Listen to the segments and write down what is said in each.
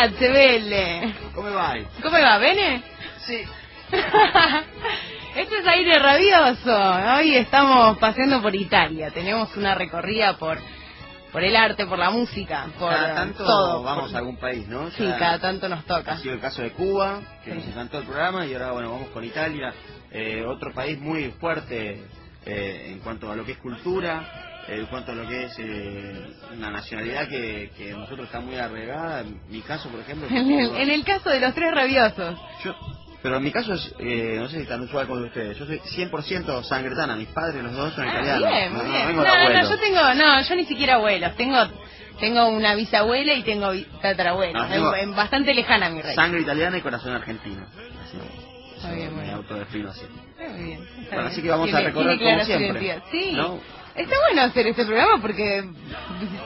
Ragazze, belle. Come vai? Come va? Bene? Sì. Este es aire rabioso. Hoy estamos paseando por Italia. Tenemos una recorrida por por el arte, por la música, por Cada tanto todo. vamos por- a algún país, ¿no? Sí, cada tanto nos toca. Ha sido el caso de Cuba, que Sí. nos encantó el programa, y ahora, bueno, vamos con Italia, eh, otro país muy fuerte eh, en cuanto a lo que es cultura, en cuanto a lo que es eh, una nacionalidad que, que a nosotros está muy arraigada. En mi caso, por ejemplo, En el, en el caso de los tres rabiosos. yo- pero en mi caso es, eh, no sé si es tan usual como de ustedes, yo soy 100% sangretana, mis padres los dos son Ah, italianos. bien, no, no bien. No, no, abuelo. yo tengo, no, yo ni siquiera abuelos. Tengo tengo una bisabuela y tengo tatarabuela. Tengo- en, en bastante lejana mi rey. Sangre italiana y corazón argentino. Así, Muy bien, muy bien. autodefino así. Muy bien, Bueno, bien. así que vamos a Tiene- recorrer tiene clara como siempre. Sí. ¿no? Está bueno hacer este programa porque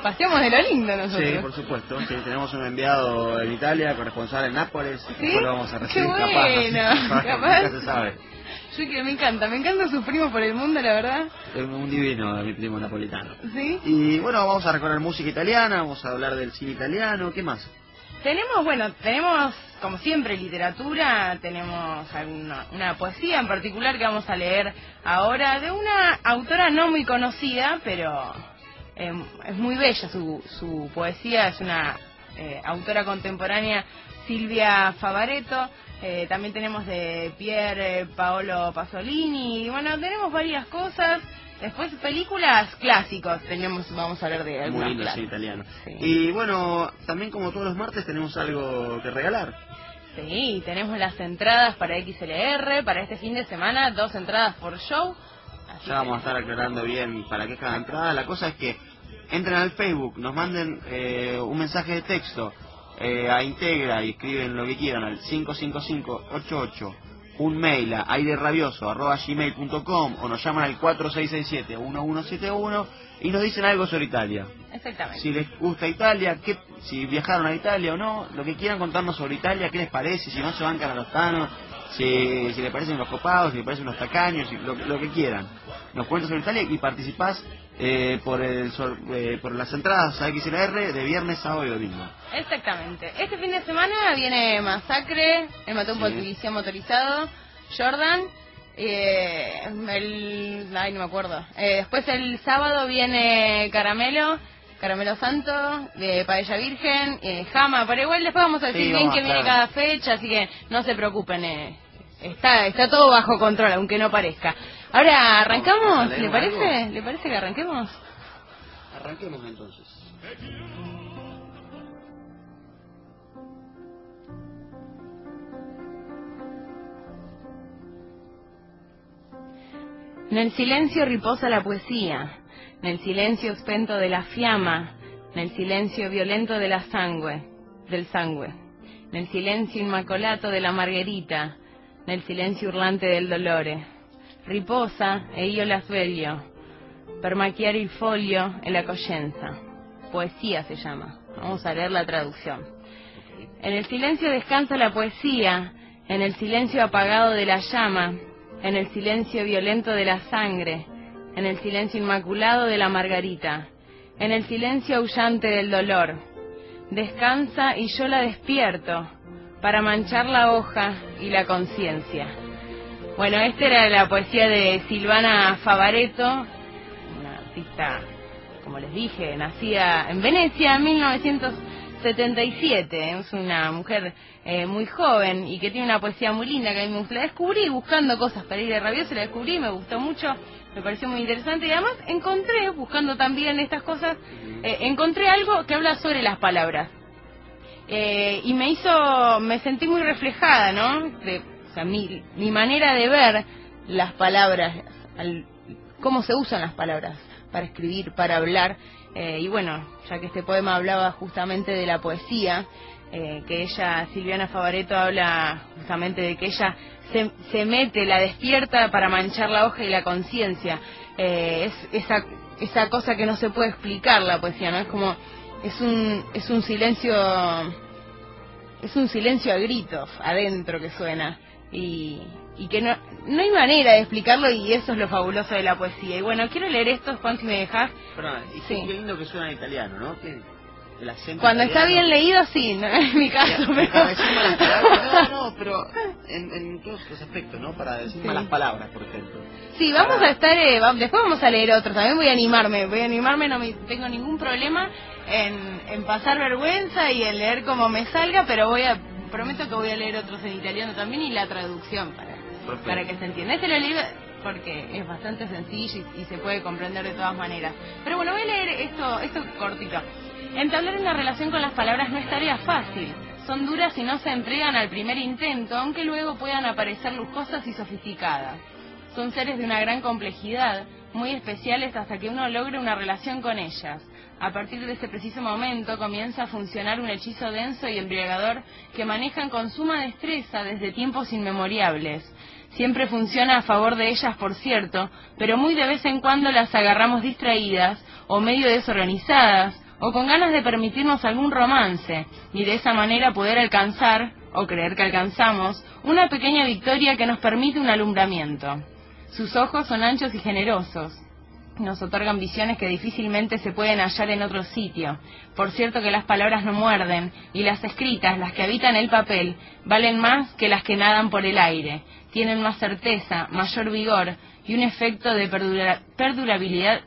paseamos de lo lindo nosotros. Sí, por supuesto. Sí, tenemos un enviado en Italia, corresponsal en Nápoles. ¿Sí? Después lo vamos a Qué recibir, capaz. bueno, capaz, capaz. nunca se sabe. Yo que me encanta, me encanta sus primos por el mundo, la verdad. Es un divino mi primo napolitano. ¿Sí? Y bueno, vamos a recorrer música italiana, vamos a hablar del cine italiano, ¿qué más? Tenemos, bueno, tenemos como siempre literatura, tenemos alguna, una poesía en particular que vamos a leer ahora de una autora no muy conocida, pero eh, es muy bella su, su poesía, es una eh, autora contemporánea, Silvia Favaretto. Eh, también tenemos de Pier eh, Paolo Pasolini, bueno, tenemos varias cosas. Después películas clásicos, tenemos, vamos a hablar de Muy lindo clásicas. italiano. Sí. Y bueno, también como todos los martes tenemos algo que regalar. Sí, tenemos las entradas para XLR, para este fin de semana, dos entradas por show. Así Ya vamos a estar aclarando bien para qué es cada entrada. La cosa es que entren al Facebook, nos manden eh, un mensaje de texto eh, a Integra y escriben lo que quieran al 55588, un mail a airerabioso.gmail.com o nos llaman al 4667-1171 y nos dicen algo sobre Italia. Exactamente. Si les gusta Italia, qué, si viajaron a Italia o no, lo que quieran contarnos sobre Italia, qué les parece, si no se bancan a los tanos, si, si les parecen los copados, si les parecen los tacaños, si- lo, lo que quieran. Nos cuentan sobre Italia y participás eh, por, el, eh, por las entradas a XLR de viernes, sábado y domingo. Exactamente. Este fin de semana viene Masacre, el Matón Sí. Policía Motorizado, Jordan, eh, el... Ay, no me acuerdo. Eh, después el sábado viene Caramelo Caramelo Santo, de Paella Virgen, eh, Jama, pero igual después vamos a decir Sí, bien que viene cada fecha, así que no se preocupen, eh, está está todo bajo control, aunque no parezca. Ahora, ¿arrancamos? ¿Le parece? ¿Le parece que arranquemos? Arranquemos entonces. En el silencio riposa la poesía, en el silencio expento de la fiamma, en el silencio violento de la sangue, del sangue, en el silencio inmacolato de la margherita, en el silencio urlante del dolore. Riposa e io la sveglio, per macchiare il foglio e la coscienza. Poesía se llama. Vamos a leer la traducción. En el silencio descansa la poesía, en el silencio apagado de la llama, en el silencio violento de la sangre, en el silencio inmaculado de la margarita, en el silencio aullante del dolor. Descansa y yo la despierto para manchar la hoja y la conciencia. Bueno, esta era la poesía de Silvana Favaretto, una artista, como les dije, nacida en Venecia en 1977. Es una mujer eh, muy joven y que tiene una poesía muy linda que a mí me gusta. La descubrí buscando cosas para ir de rabioso, la descubrí, me gustó mucho, me pareció muy interesante y además encontré, buscando también estas cosas, eh, encontré algo que habla sobre las palabras. Eh, y me hizo, me sentí muy reflejada, ¿no? De, o sea, mi, mi manera de ver las palabras, al- cómo se usan las palabras para escribir, para hablar. eh, y bueno, ya que este poema hablaba justamente de la poesía, eh, que ella, Silviana Favaretto, habla justamente de que ella se, se mete, la despierta para manchar la hoja y la conciencia. Eh, es esa, esa cosa que no se puede explicar la poesía, ¿no? Es como, es un, es un silencio es un silencio a gritos adentro que suena y, y que no, no hay manera de explicarlo y eso es lo fabuloso de la poesía. Y bueno, quiero leer esto, Juan, si me dejas. Perdón, y Sí. qué lindo que suena en italiano, ¿no? Que el acento Cuando está bien leído, sí, no es mi caso, Para pero... malas palabras, no, no, pero en, en todos los aspectos, ¿no? Para decir Sí. malas palabras, por ejemplo. Sí, vamos a estar, eh, después vamos a leer otros, también voy a animarme, voy a animarme, no me, tengo ningún problema en, en pasar vergüenza y en leer como me salga, pero voy a, prometo que voy a leer otros en italiano también y la traducción para, Perfecto. para que se entienda. Este lo leí porque es bastante sencillo y, y se puede comprender de todas maneras. Pero bueno, voy a leer esto, esto cortito. Entablar una relación con las palabras no es tarea fácil. Son duras y no se entregan al primer intento, aunque luego puedan aparecer lujosas y sofisticadas. Son seres de una gran complejidad, muy especiales hasta que uno logre una relación con ellas. A partir de ese preciso momento comienza a funcionar un hechizo denso y embriagador que manejan con suma destreza desde tiempos inmemoriales. Siempre funciona a favor de ellas, por cierto, pero muy de vez en cuando las agarramos distraídas o medio desorganizadas o con ganas de permitirnos algún romance y de esa manera poder alcanzar, o creer que alcanzamos, una pequeña victoria que nos permite un alumbramiento. Sus ojos son anchos y generosos. Nos otorgan visiones que difícilmente se pueden hallar en otro sitio. Por cierto que las palabras no muerden, y las escritas, las que habitan el papel, valen más que las que nadan por el aire. Tienen más certeza, mayor vigor y un efecto de perdura- perdurabilidad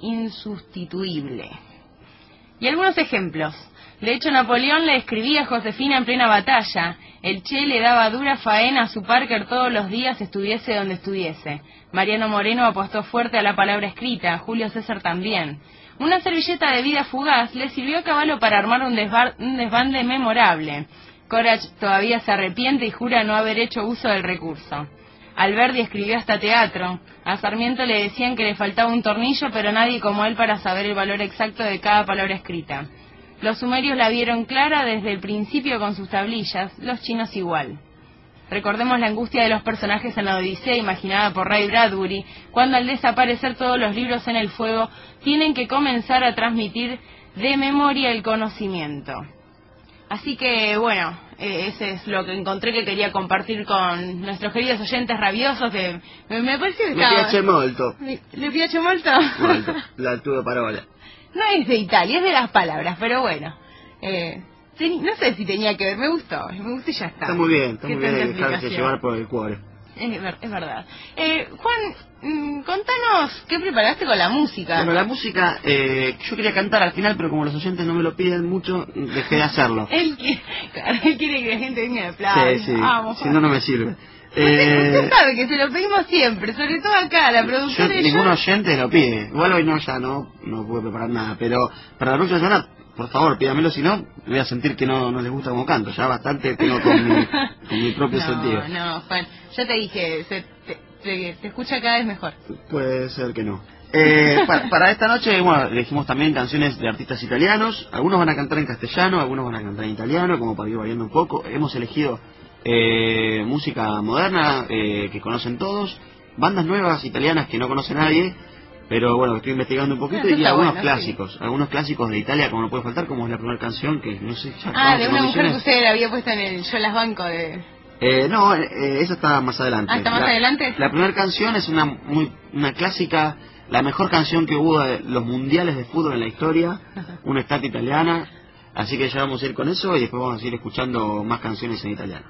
insustituible. Y algunos ejemplos. De hecho, Napoleón le escribía a Josefina en plena batalla. El Che le daba dura faena a su Parker todos los días, estuviese donde estuviese. Mariano Moreno apostó fuerte a la palabra escrita, Julio César también. Una servilleta de vida fugaz le sirvió a caballo para armar un, un desbande memorable. Corach todavía se arrepiente y jura no haber hecho uso del recurso. Alberdi escribió hasta teatro. A Sarmiento le decían que le faltaba un tornillo, pero nadie como él para saber el valor exacto de cada palabra escrita. Los sumerios la vieron clara desde el principio con sus tablillas, los chinos igual. Recordemos la angustia de los personajes en la Odisea imaginada por Ray Bradbury, cuando al desaparecer todos los libros en el fuego, tienen que comenzar a transmitir de memoria el conocimiento. Así que, bueno, eh, ese es lo que encontré que quería compartir con nuestros queridos oyentes rabiosos, que me, me pareció que estaba... piace molto. ¿Le piace molto? Molto. La tuve parola. No es de Italia, es de las palabras, pero bueno. Eh, teni- no sé si tenía que ver, me gustó, me gustó y ya está. Está muy bien, está ¿Qué muy bien dejarse llevar por el cuore. Es, ver- es verdad. Eh, Juan, mm, contanos qué preparaste con la música. Bueno, la música, eh, yo quería cantar al final, pero como los oyentes no me lo piden mucho, dejé de hacerlo. Él, quiere, claro, él quiere que la gente venga de aplausos. Sí, sí, Vamos, si no, no me sirve. Usted, usted Eh, sabe que se lo pedimos siempre, sobre todo acá, la y yo. ningún oyente lo pide. Igual hoy no, ya no, no puedo preparar nada. Pero para la próxima semana, por favor, pídamelo, si no, voy a sentir que no, no les gusta como canto. Ya bastante tengo con mi, con mi propio no, sentido. No, Juan, ya te dije, se, te, te- te escucha cada vez mejor. Puede ser que no. Eh, pa- para esta noche, bueno, elegimos también canciones de artistas italianos. Algunos van a cantar en castellano, algunos van a cantar en italiano, como para ir variando un poco. Hemos elegido eh, música moderna eh, que conocen todos, bandas nuevas italianas que no conoce nadie, pero bueno, estoy investigando un poquito Eso y algunos bueno, clásicos, algunos clásicos de Italia como no puede faltar, como es la primera canción que no sé ya Ah, de una mujer que usted le había puesto en el Yo las banco de... Eh, no, eh, eh, esa está más adelante. Ah, ¿está más La- adelante? La primera canción es una muy una clásica, la mejor canción que hubo de los mundiales de fútbol en la historia, una estatua italiana. Así que ya vamos a ir con eso y después vamos a ir escuchando más canciones en italiano.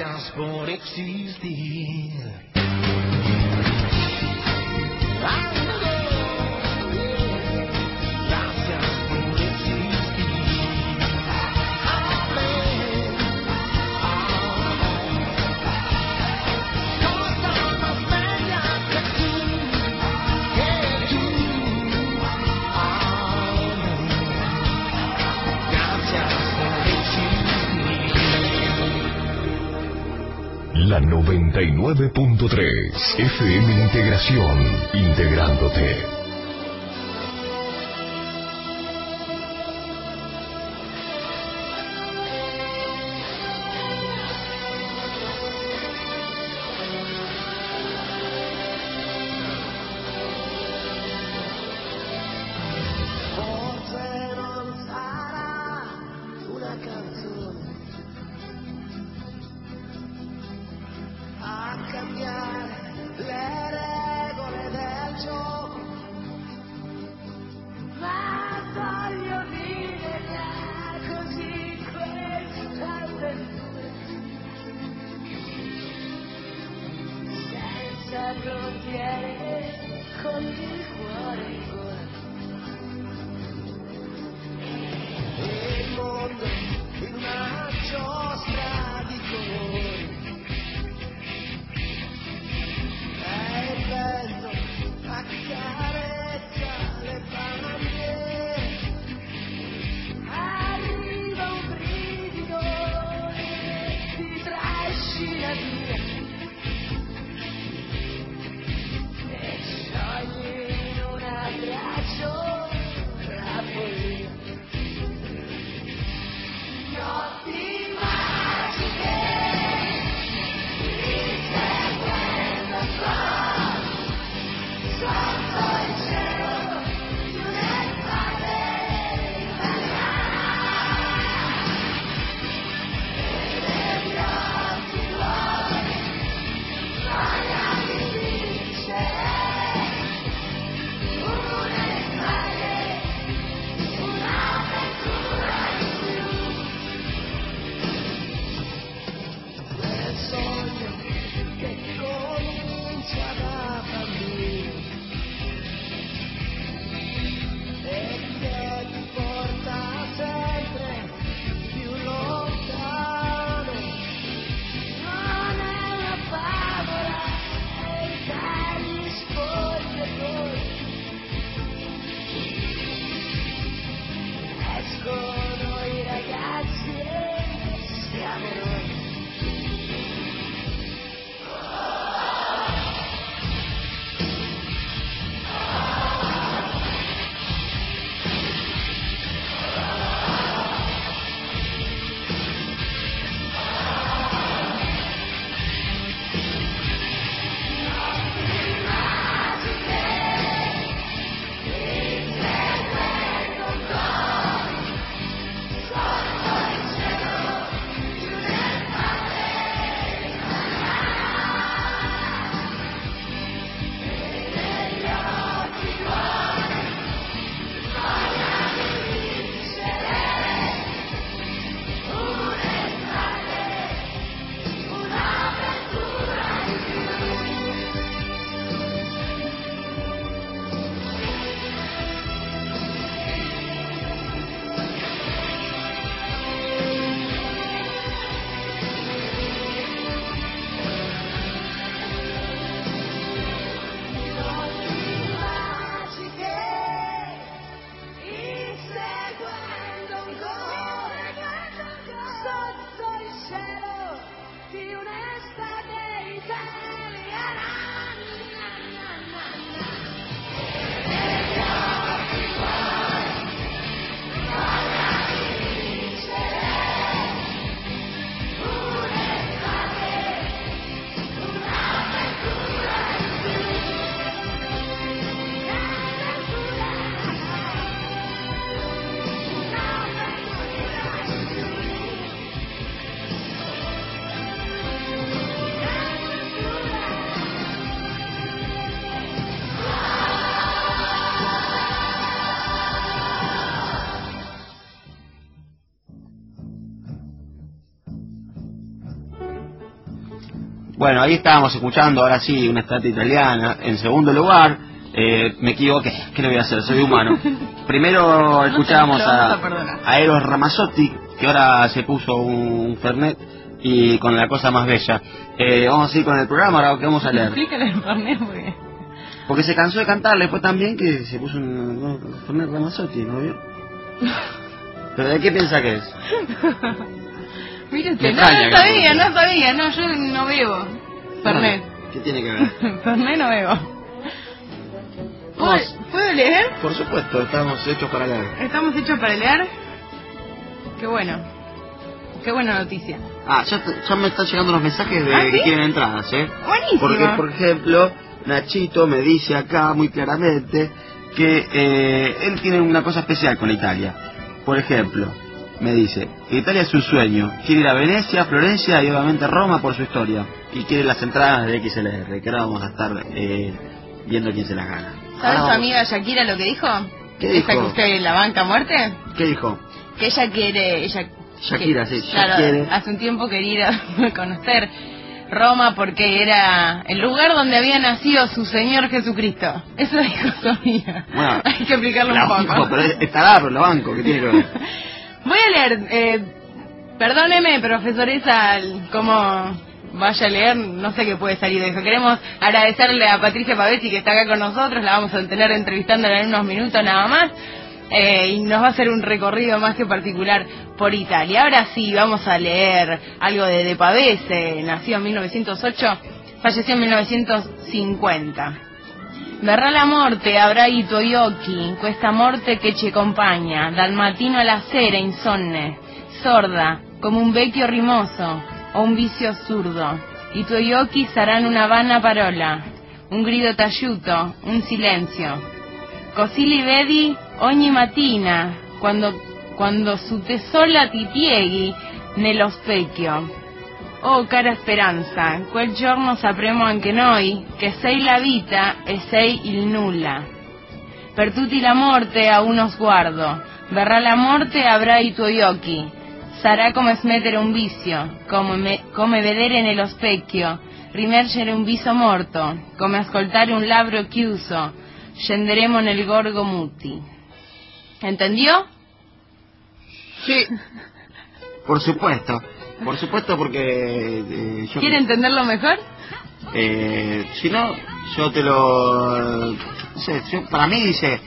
gracias por existir. 99.3 FM Integración, integrándote. Bueno, ahí estábamos escuchando, ahora sí, una estatua italiana. En segundo lugar, eh, me equivoqué, ¿qué le voy a hacer? Soy humano. Primero escuchábamos a, a Eros Ramazzotti, que ahora se puso un Fernet y con la cosa más bella. Eh, vamos a ir con el programa, ahora que vamos a leer. Explícale el Fernet porque... Porque se cansó de cantarle, fue tan bien que se puso un, un Fernet Ramazzotti, ¿no vio? ¿Pero de qué piensa que es? Usted, no, no sabía, no sabía, no, yo no bebo. Fernet. ¿Qué tiene que ver? Fernet no bebo. ¿Puedo, Vamos. ¿Puedo leer? Por supuesto, estamos hechos para leer. ¿Estamos hechos para leer? Qué bueno. Qué buena noticia. Ah, ya, me están llegando los mensajes de ¿Ah, sí? que quieren entradas, ¿eh? Buenísimo. Porque, por ejemplo, Nachito me dice acá muy claramente que eh, él tiene una cosa especial con Italia. Por ejemplo, me dice que Italia es su sueño. Quiere ir a Venecia, Florencia y obviamente Roma por su historia. Y quiere las entradas de XLR, que ahora vamos a estar eh, viendo quién se las gana. ¿Sabes tu vamos- amiga Shakira lo que dijo? ¿Qué ¿Esa dijo? que usted la banca muerte? ¿Qué dijo? Que ella quiere... Ella, Shakira, que- sí, claro, quiere. hace un tiempo quería ir a conocer Roma porque era el lugar donde había nacido su Señor Jesucristo. Eso dijo su amiga. Bueno, Hay que explicarlo La un poco. banco, pero estará, pero la banco, ¿qué tiene que ver? Voy a leer, eh, perdóneme, profesoresa, cómo vaya a leer, no sé qué puede salir de eso. Queremos agradecerle a Patricia Pavesi que está acá con nosotros, la vamos a tener entrevistándola en unos minutos nada más. eh, y nos va a hacer un recorrido más que particular por Italia. Ahora sí, vamos a leer algo de De Pavese, nació en 1908, falleció en 1950. Verrà la morte, avrai i tuoi occhi, questa morte che ci accompagna, dal mattino alla sera insonne, sorda, come un vecchio rimoso o un vizio assurdo. I tuoi occhi saranno una vana parola, un grido taciuto, un silenzio. Così li vedi ogni mattina, quando, quando su te sola ti pieghi nello specchio. Oh cara speranza, quel giorno sapremo anche noi che sei la vita e sei il nulla. Per tutti la morte ha uno sguardo, verrà la morte e avrai i tuoi occhi. Sarà come smettere un vizio, come, me- come vedere nello specchio, rimergere un viso morto, come ascoltare un labbro chiuso, scenderemo nel gorgo muti. ¿Entendió? Sí. Por supuesto. Por supuesto porque eh, yo... ¿Quiere entenderlo mejor? Eh, si no, yo te lo... No sé, yo- para mí dice...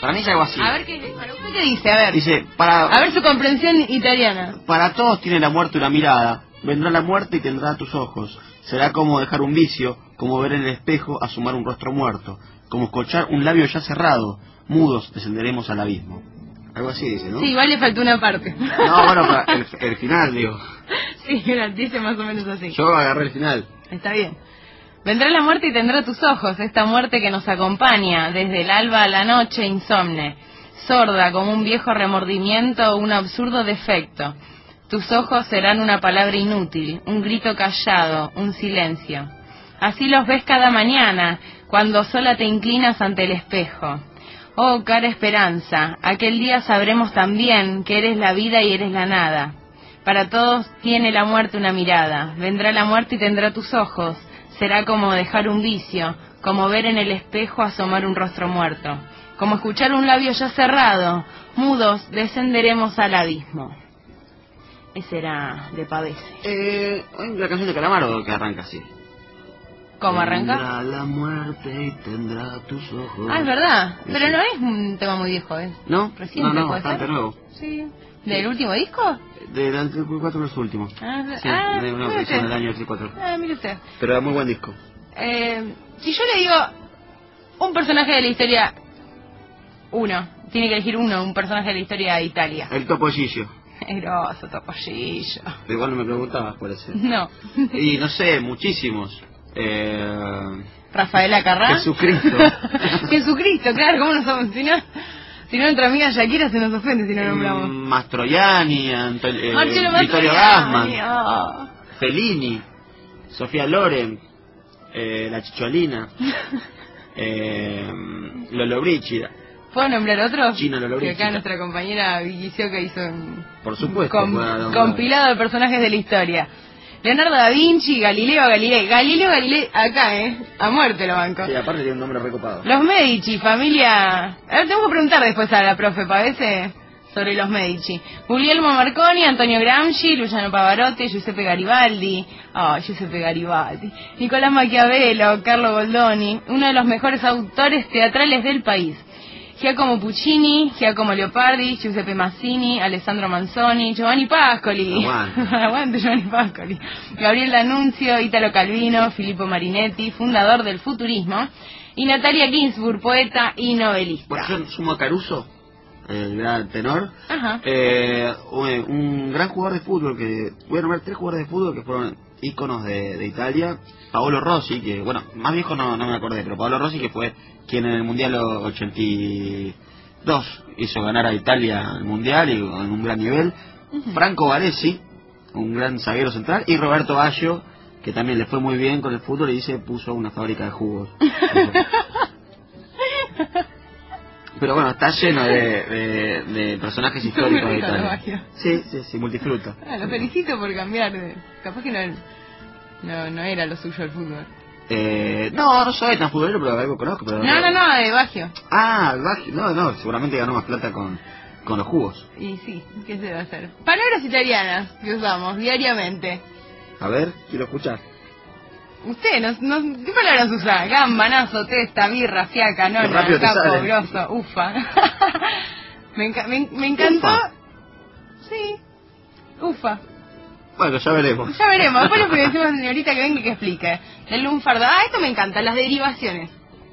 Para mí es algo así. A ver qué, para usted qué dice, a ver. Dice, para, A ver su comprensión italiana. para todos tiene la muerte una mirada. Vendrá la muerte y tendrá tus ojos. Será como dejar un vicio, como ver en el espejo asomar un rostro muerto, como escuchar un labio ya cerrado. Mudos descenderemos al abismo. Algo así dice, ¿no? Sí, igual le faltó una parte. No, bueno, pero el, el final, digo. sí, dice más o menos así. Yo agarré el final. Está bien. Vendrá la muerte y tendrá tus ojos, esta muerte que nos acompaña desde el alba a la noche insomne, sorda como un viejo remordimiento o un absurdo defecto. Tus ojos serán una palabra inútil, un grito callado, un silencio. Así los ves cada mañana, cuando sola te inclinas ante el espejo. Oh, cara esperanza, aquel día sabremos también que eres la vida y eres la nada. Para todos tiene la muerte una mirada. Vendrá la muerte y tendrá tus ojos. Será como dejar un vicio, como ver en el espejo asomar un rostro muerto, como escuchar un labio ya cerrado. Mudos descenderemos al abismo. Ese era de Pavese. Eh, una canción de Calamaro que arranca así. ¿Cómo arranca? Tendrá la muerte y tendrá tus ojos. Ah, es verdad. Sí, Pero sí. no es un tema muy viejo, ¿eh? ¿No? Reciente, no, no, ¿puede bastante ser? nuevo. Sí. ¿Del último disco? De la 4 es su último. Ah, Sí, ah, de una versión del año 34. Ah, mire usted. Pero era muy buen disco. Eh, si yo le digo un personaje de la historia, uno, tiene que elegir uno, un personaje de la historia de Italia. El Topollillo. Grosso, topollillo. Igual no me preguntabas cuál es. ese. No. Y no sé, muchísimos. Eh, Rafaela Carrá. Jesucristo. Jesucristo, claro, ¿cómo no somos? Si no, si no nuestra amiga Shakira se nos ofende si no nombramos. mm, Mastroianni, Anto- eh, Vittorio Gassman, oh. Fellini, Sofía Loren, eh, La Chicholina, eh, Lolo Brígida. ¿Puedo nombrar otro? Lollobrigida. Que acá nuestra compañera Vicky Sioca hizo un Por supuesto. com- compilado de personajes de la historia. Leonardo da Vinci, Galileo Galilei. Galileo Galilei, acá, ¿eh? A muerte lo banco. Sí, aparte tiene un nombre recopado. Los Medici, familia... A ver, tengo que preguntar después a la profe Pavese sobre los Medici. Guglielmo Marconi, Antonio Gramsci, Luciano Pavarotti, Giuseppe Garibaldi. Oh, Giuseppe Garibaldi. Nicolás Maquiavelo, Carlo Goldoni, uno de los mejores autores teatrales del país. Giacomo Puccini, Giacomo Leopardi, Giuseppe Mazzini, Alessandro Manzoni, Giovanni Pascoli. Aguante. Aguante Giovanni Pascoli. Gabriel D'Annunzio, Italo Calvino, Filippo Marinetti, fundador del futurismo. Y Natalia Ginsburg, poeta y novelista. Bueno, yo sumo Caruso, el gran tenor. Ajá. Eh, un, un gran jugador de fútbol que voy a nombrar tres jugadores de fútbol que fueron íconos de, de Italia Paolo Rossi que bueno más viejo no, no me acordé pero Paolo Rossi que fue quien en el mundial 82 hizo ganar a Italia el mundial y en un gran nivel. Franco Baresi un gran zaguero central y Roberto Baggio que también le fue muy bien con el fútbol y dice puso una fábrica de jugos. Pero bueno está lleno de, de, de personajes históricos de Italia. Sí sí sí multifruta Ah, lo felicito por cambiar de... Capaz que no, no, no era lo suyo el fútbol. Eh, no, no soy tan futbolero, pero algo conozco. Pero No, no, no, de Baggio. Ah, Baggio- no, no, seguramente ganó más plata con, con los jugos. Y sí, ¿qué se va a hacer? Palabras italianas que usamos diariamente. A ver, quiero escuchar. Usted, no, no- ¿qué palabras usa? Gambanazo, testa, birra, fiaca, nona, capo, grosso, ufa. me, enca- me, me encantó. Ufa. Sí, ufa. Bueno, ya veremos. Ya veremos. Después le decimos a la señorita que venga y que explique. El lunfardo. Ah, esto me encanta, las derivaciones.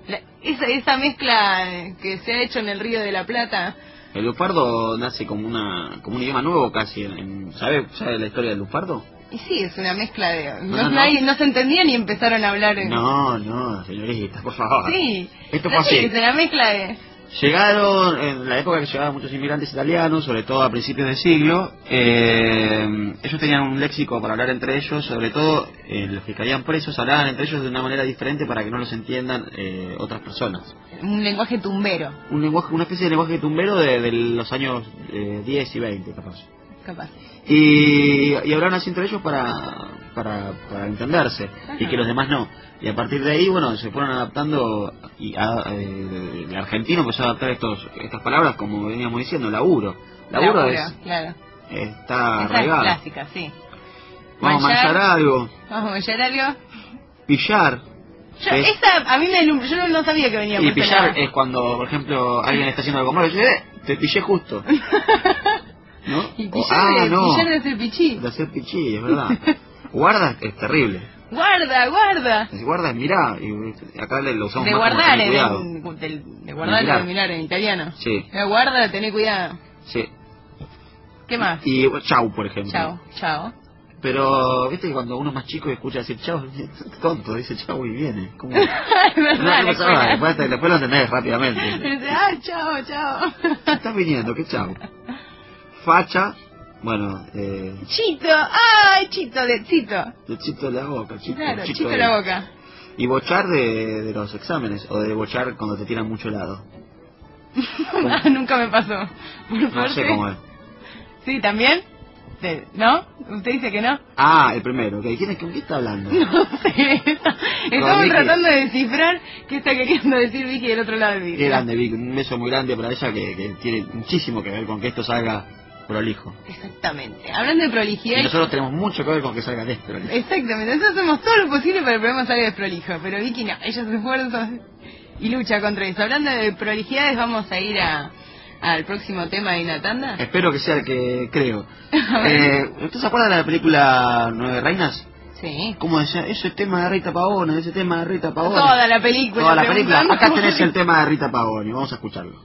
La- esa, esa mezcla que se ha hecho en el Río de la Plata. El lufardo nace como una como un idioma nuevo casi. En, en- ¿sabe, ¿Sabe la historia del lufardo? Y sí, es una mezcla de... No, No, no. nadie- no se entendían y empezaron a hablar... en- No, no, señorita, por favor. Sí. Esto fue No, sí, así. Es una mezcla de... Llegaron, en la época que llegaban muchos inmigrantes italianos, sobre todo a principios del siglo, eh, ellos tenían un léxico para hablar entre ellos, sobre todo eh, los que caían presos hablaban entre ellos de una manera diferente para que no los entiendan eh, otras personas. Un lenguaje tumbero, Un lenguaje, una especie de lenguaje tumbero de, de los años eh, 10 y 20, capaz. capaz. Y, y hablaban así entre ellos para, para, para entenderse, y que los demás no. Y a partir de ahí, bueno, se fueron adaptando, y a- eh, el argentino empezó a adaptar estos, estas palabras, como veníamos diciendo, laburo. Laburo, Laburo, es, claro. está Esa es arraigado. clásica, sí. Vamos a Manchar. algo, Vamos a manchar algo. pillar. Yo, Es- esa a mí me yo no, no sabía que venía y pillar es cuando, por ejemplo, alguien está haciendo algo malo y dice, eh, te pillé justo. ¿No? Y pillar, ah, de, no, pillar de ser pichí. de hacer pichí, es verdad. Guarda es terrible. Guarda, guarda. Si guarda es mirá, y acá lo usamos De más como guardar, tener en, cuidado. en- del- de guardar Mirar. y mirar en italiano. Sí, Eh, Guarda, tené cuidado. sí. ¿Qué más? Y chau, por ejemplo. Chao, chao. Pero, viste que cuando uno es más chico y escucha decir chau, tonto, dice chau y viene. ¿Cómo? Es No, verdad, no escuela. después, después lo entendés rápidamente. Dice, ah, chao, chao. Estás viniendo, qué chau. Facha, bueno, eh, Chito, ay, chito, de chito. de chito la boca, chito, Claro, chito chito de- la boca. Y bochar de, de los exámenes, o de bochar cuando te tiran mucho helado. Nunca me pasó. Por No suerte. sé cómo es. Sí, ¿también? ¿No? ¿Usted dice que no? Ah, el primero, ok. ¿Quién es, ¿Con qué está hablando? No sé. Estamos Vicky. tratando de descifrar qué está queriendo decir Vicky del otro lado del Qué vidrio. grande, Vic. Un beso muy grande para ella que, que tiene muchísimo que ver con que esto salga prolijo. Exactamente. Hablando de prolijidad. Y nosotros tenemos mucho que ver con que salga desprolijo. Exactamente. Nosotros hacemos todo lo posible para que el programa salga desprolijo. Pero Vicky no. Ella se esfuerza y lucha contra eso. Hablando de prolijidades, vamos a ir a, al próximo tema de Inatanda. Espero que sea el que creo. Eh, ¿Usted se acuerda de la película Nueve Reinas? Sí. ¿Cómo decía? Ese tema de Rita Pavone, ese tema de Rita Pavone. Toda la película. Toda la película. Acá tenés el tema de Rita Pavone. Vamos a escucharlo.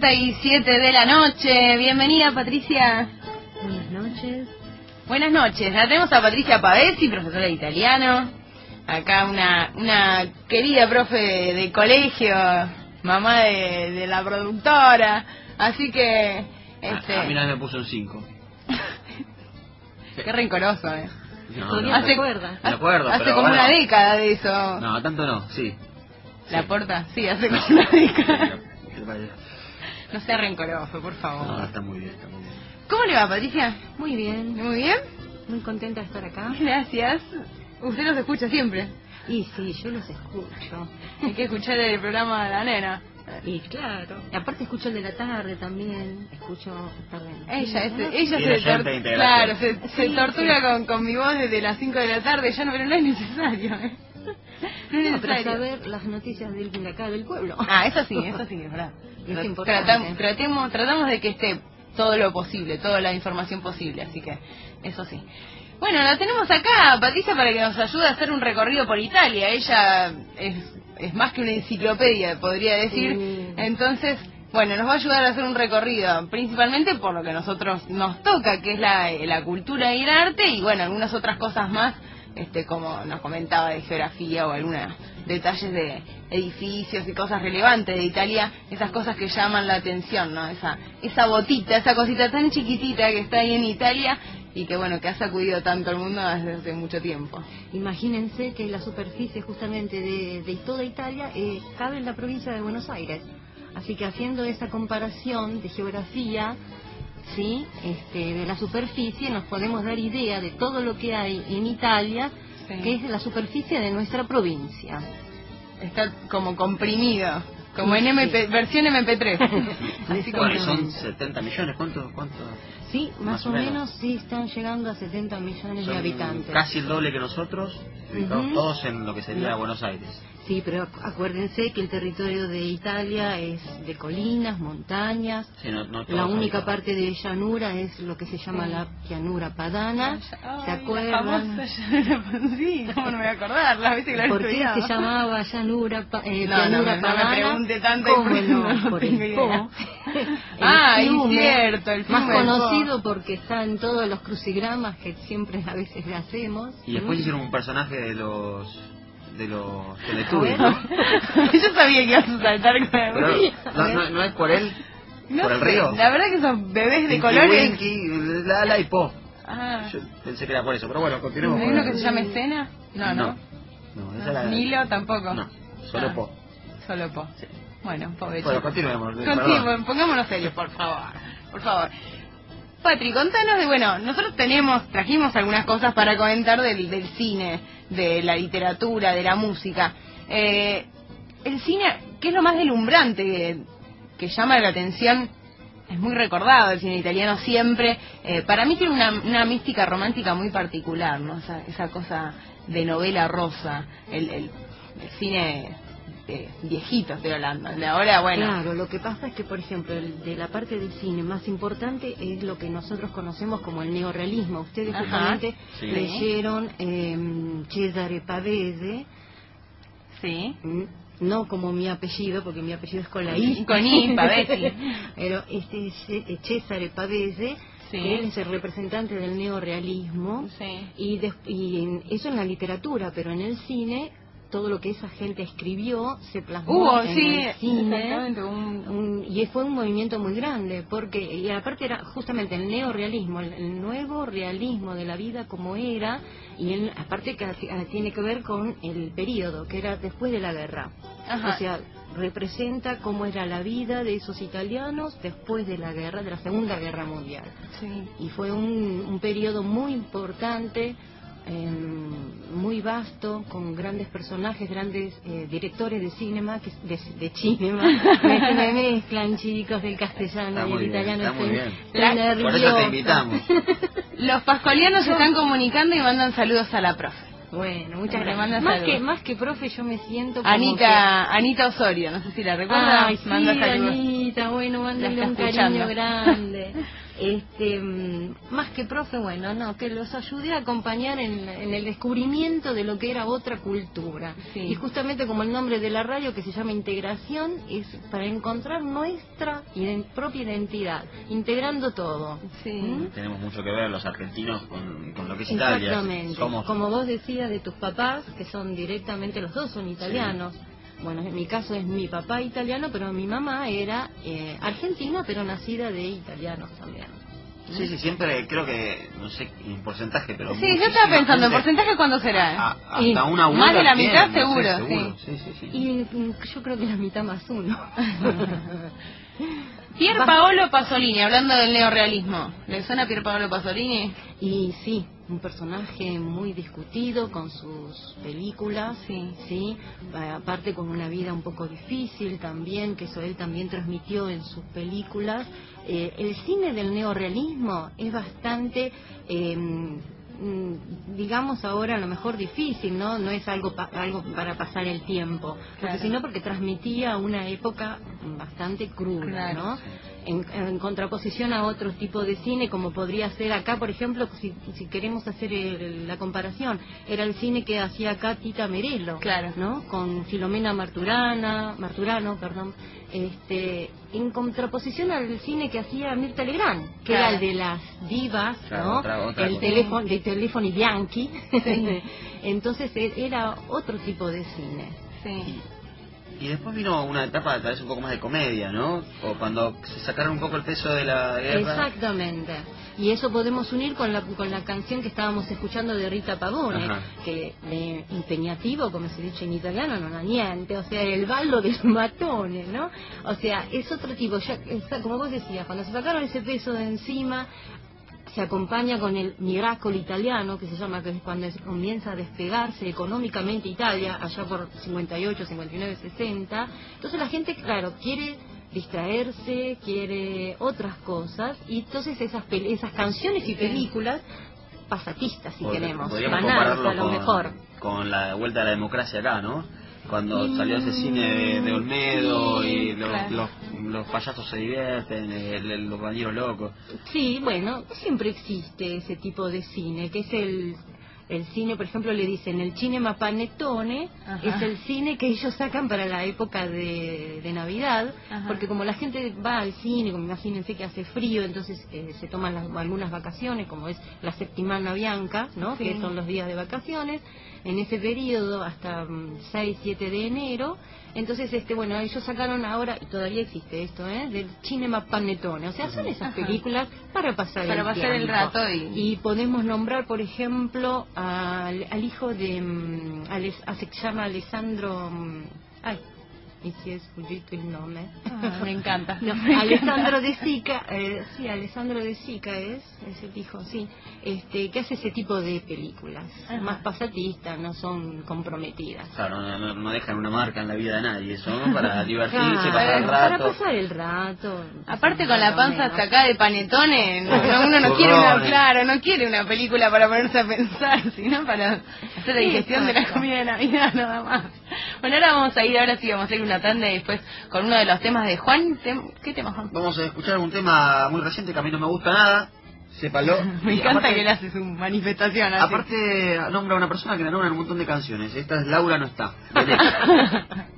37 de la noche. Bienvenida, Patricia. Buenas noches. Buenas noches. La tenemos a Patricia Pavesi, profesora de italiano. Acá una, una querida profe de, de colegio, mamá de, de la productora. Así que, este, A, a mí nadie me puso un 5. qué rencoroso, eh. No, no, acuerda. me acuerdo, hace pero como bueno. una década de eso. No, tanto no, sí. La porta, sí, hace como una década. No sea rencoroso, por No, favor. está muy bien, está muy bien. ¿Cómo le va, Patricia? Muy bien, Muy bien. muy contenta de estar acá. Gracias. Usted nos escucha siempre. Y sí, yo los escucho. Hay que escuchar el programa de la nena. Y claro. Y aparte escucho el de la tarde también. Escucho tarde. Ella, es, ¿no? ella se, tor- claro, se, se tortura con, con mi voz desde las 5 de la tarde, ya no, pero no es necesario. ¿eh? No saber las noticias del, de acá del pueblo. Ah, eso sí, eso sí, es verdad. Es importante. tratam- tratemos, tratamos de que esté todo lo posible, toda la información posible, así que eso sí. Bueno, la tenemos acá, Patricia, para que nos ayude a hacer un recorrido por Italia. Ella es, es más que una enciclopedia, podría decir. Sí. Entonces, bueno, nos va a ayudar a hacer un recorrido, principalmente por lo que nosotros nos toca, que es la, la cultura y el arte, y bueno, algunas otras cosas más, este, como nos comentaba de geografía o algunos detalles de edificios y cosas relevantes de Italia, esas cosas que llaman la atención, ¿no? Esa, esa botita, esa cosita tan chiquitita que está ahí en Italia y que bueno, que ha sacudido tanto el mundo desde hace mucho tiempo. Imagínense que la superficie justamente de, de toda Italia eh, cabe en la provincia de Buenos Aires. Así que haciendo esa comparación de geografía, sí, este, de la superficie, nos podemos dar idea de todo lo que hay en Italia, Sí. que es la superficie de nuestra provincia. Está como comprimido, como en Sí. MP, versión MP3. Así como ¿Cuántos son 70 millones? ¿Cuánto? cuánto? Sí, más, Más o menos. menos sí están llegando a 70 millones de habitantes. Casi el doble que nosotros, ubicados todos en lo que sería No. Buenos Aires. Sí, pero acu- acuérdense que el territorio de Italia es de colinas, montañas. Sí, no- no La única parte de llanura es lo que se llama Sí. la llanura padana. Ay, ¿Se la acuerdan? famosa llanura- Sí, ¿cómo no me voy a acordar? Que la he ¿Por qué estudiado. se llamaba llanura, eh, No, no llanura me- no me padana? pregunte tanto, ¿Cómo no? no Por el po. El Ah, es cierto, el Más conocido porque está en todos los crucigramas que siempre a veces le hacemos. Y después hicieron un personaje de los de los ver. ¿no? Yo sabía que ibas a saltar con el ¿no, no, no es por él? No ¿Por el río? La verdad que esos bebés de Tinky colores. Winky, Lala y Po. Ah, Yo pensé que era por eso, pero bueno, continuemos. ¿Hay con uno que se llama Escena? No, no. No, esa era... Nilo tampoco. No, solo Ah, Po. Solo Po. Bueno, pobre Bueno, continuemos. Continuemos, perdón. pongámonos serios, por favor. Por favor. Patri, contanos de, bueno, nosotros tenemos, trajimos algunas cosas para comentar del, del cine, de la literatura, de la música. Eh, el cine, ¿qué es lo más delumbrante que, que llama la atención? Es muy recordado el cine italiano siempre. Eh, para mí tiene una, una mística romántica muy particular, ¿no? Esa, esa cosa de novela rosa, el, el cine eh, viejito estoy hablando. De ahora, bueno, Claro, lo que pasa es que, por ejemplo, el de la parte del cine más importante es lo que nosotros conocemos como el neorrealismo. Ustedes Ajá. justamente Sí. leyeron eh, Cesare Pavese, sí. mm, no como mi apellido, porque mi apellido es con la I. Con I. Pero este es eh, Cesare Pavese, Sí. que él es el representante del neorrealismo. Sí. Y, des- y en- eso en la literatura, pero en el cine todo lo que esa gente escribió se plasmó Hubo, en sí, el cine. un- Un- y fue un movimiento muy grande, porque y aparte era justamente el neorealismo, el, el nuevo realismo de la vida como era, y él, aparte que ah, tiene que ver con el periodo, que era después de la guerra. Ajá. O sea, representa cómo era la vida de esos italianos después de la guerra, de la Segunda Guerra Mundial. Sí. Y fue un, un periodo muy importante, eh, muy vasto, con grandes personajes, grandes eh, directores de cinema, que, de, de cinema, me, se me mezclan chicos del castellano Está y el bien, italiano. está muy bien. Por eso te invitamos. Los pascualianos se están comunicando y mandan saludos a la profe. Bueno, muchas gracias. manda Más saludos. que, más que profe, yo me siento como Anita, Anita Osorio, no sé si la recuerdas. Ay, sí, manda saludos. Anita, bueno, mándale un cariño escuchando. grande. Este, mm, más que profe, bueno, no, que los ayudé a acompañar en, en el descubrimiento de lo que era otra cultura. Sí. Y justamente como el nombre de la radio, que se llama Integración, es para encontrar nuestra propia identidad, integrando todo. Sí. ¿Mm? Tenemos mucho que ver los argentinos con, con lo que es Italia. Exactamente. Somos Como vos decías de tus papás, que son directamente, los dos son italianos. Bueno, en mi caso es mi papá italiano, pero mi mamá era eh, argentina, pero nacida de italianos también. Sí, sí, siempre creo que, no sé en porcentaje, pero. Sí, yo estaba pensando, ¿en porcentaje cuándo será? A- hasta Y una abuela más de la tiene, mitad no sé, seguro. Sí, sí, sí. Y mm, yo creo que la mitad más uno. Pier Paolo Pasolini, hablando del neorealismo. ¿Le suena Pier Paolo Pasolini? Y sí, un personaje muy discutido con sus películas, Sí. sí, aparte con una vida un poco difícil también, que eso él también transmitió en sus películas. Eh, el cine del neorealismo es bastante, eh, mm, digamos ahora a lo mejor difícil, ¿no? No es algo pa- algo para pasar el tiempo, porque sino porque transmitía una época bastante cruda, Claro, ¿no? En, en contraposición a otro tipo de cine, como podría ser acá, por ejemplo, si, si queremos hacer el- la comparación, era el cine que hacía acá Tita Merelo, Claro. ¿no? Con Filomena Marturana, Marturano, perdón, este, en contraposición al cine que hacía Mirta Legrand, que Claro. era el de las divas, Claro, ¿no? otra- otra el teléfono, de Telefoni Bianchi, entonces e- era otro tipo de cine. Sí. Y después vino una etapa tal vez un poco más de comedia, ¿no? O cuando se sacaron un poco el peso de la guerra. Exactamente. Y eso podemos unir con la, con la canción que estábamos escuchando de Rita Pavone, Ajá. que de impegnativo, como se dice en italiano, non ha niente, o sea, el ballo del matone, ¿no? O sea, es otro tipo, ya, como vos decías, cuando se sacaron ese peso de encima, se acompaña con el miracolo italiano, que se llama, que es cuando es- comienza a despegarse económicamente Italia, allá por 58, 59, 60. Entonces la gente, claro, quiere distraerse, quiere otras cosas, y entonces esas, esas canciones y películas, pasatistas si Pod- queremos, banales a lo con, mejor. con la vuelta a la democracia acá, ¿no? Cuando Mm, salió ese cine de, de Olmedo sí, y los, claro. los, los payasos se divierten, el- el- los bañeros locos. Sí, bueno, siempre existe ese tipo de cine, que es el, el cine, por ejemplo, le dicen el cinema panettone, Ajá. es el cine que ellos sacan para la época de, de Navidad, Ajá. porque como la gente va al cine, como imagínense que hace frío, entonces eh, se toman las- algunas vacaciones, como es la Septimana Bianca, ¿no? Sí. que son los días de vacaciones, en ese periodo hasta 6, 7 de enero, entonces, este, bueno, ellos sacaron ahora, y todavía existe esto, ¿eh? Del cinema panettone, o sea, son esas Ajá. películas para pasar Para el pasar el rato y- Y podemos nombrar, por ejemplo, al, al hijo de, mm, Ale- a- se llama Alessandro, mm, ay, y si es sfuggito el nombre. Ah, me encanta. No, Alessandro de Sica, eh, sí, Alessandro de Sica es, es el hijo, sí, este, que hace ese tipo de películas, Ajá. más pasatistas, no son comprometidas. Claro, no, no- no dejan una marca en la vida de nadie, son para divertirse, Claro, pasar el para rato. pasar el rato. Aparte con la panza hasta acá de panetone, no- no- uno no quiere una, claro, no quiere una película para ponerse a pensar, sino para hacer la digestión de la comida de Navidad nada más. Bueno, ahora vamos a ir, ahora sí vamos a hacer una tanda y después con uno de los temas de Juan. ¿Qué tema, Juan? Vamos a escuchar un tema muy reciente que a mí no me gusta nada, sépalo. Me Y encanta aparte- que él hace su manifestación así. Aparte, nombra a una persona que nombra un montón de canciones. Esta es Laura no está.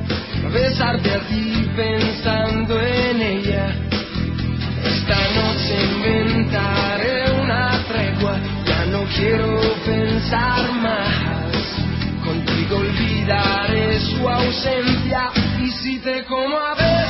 besarte a ti pensando en ella. Esta noche inventaré una tregua, ya no quiero pensar más. Contigo olvidaré su ausencia y si te como a besos,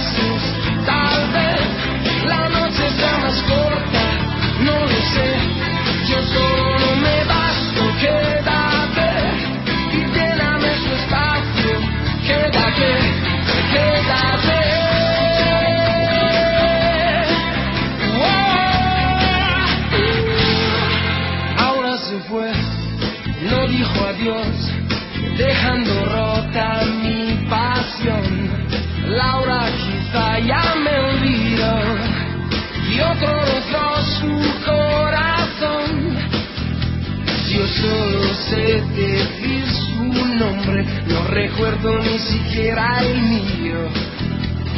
sé decir su nombre, no recuerdo ni siquiera el mío.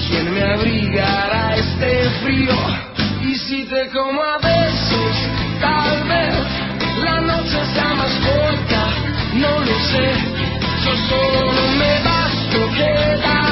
¿Quién me abrigará este frío? Y si te como a besos, tal vez la noche sea más corta, no lo sé. Yo solo me basto, quédate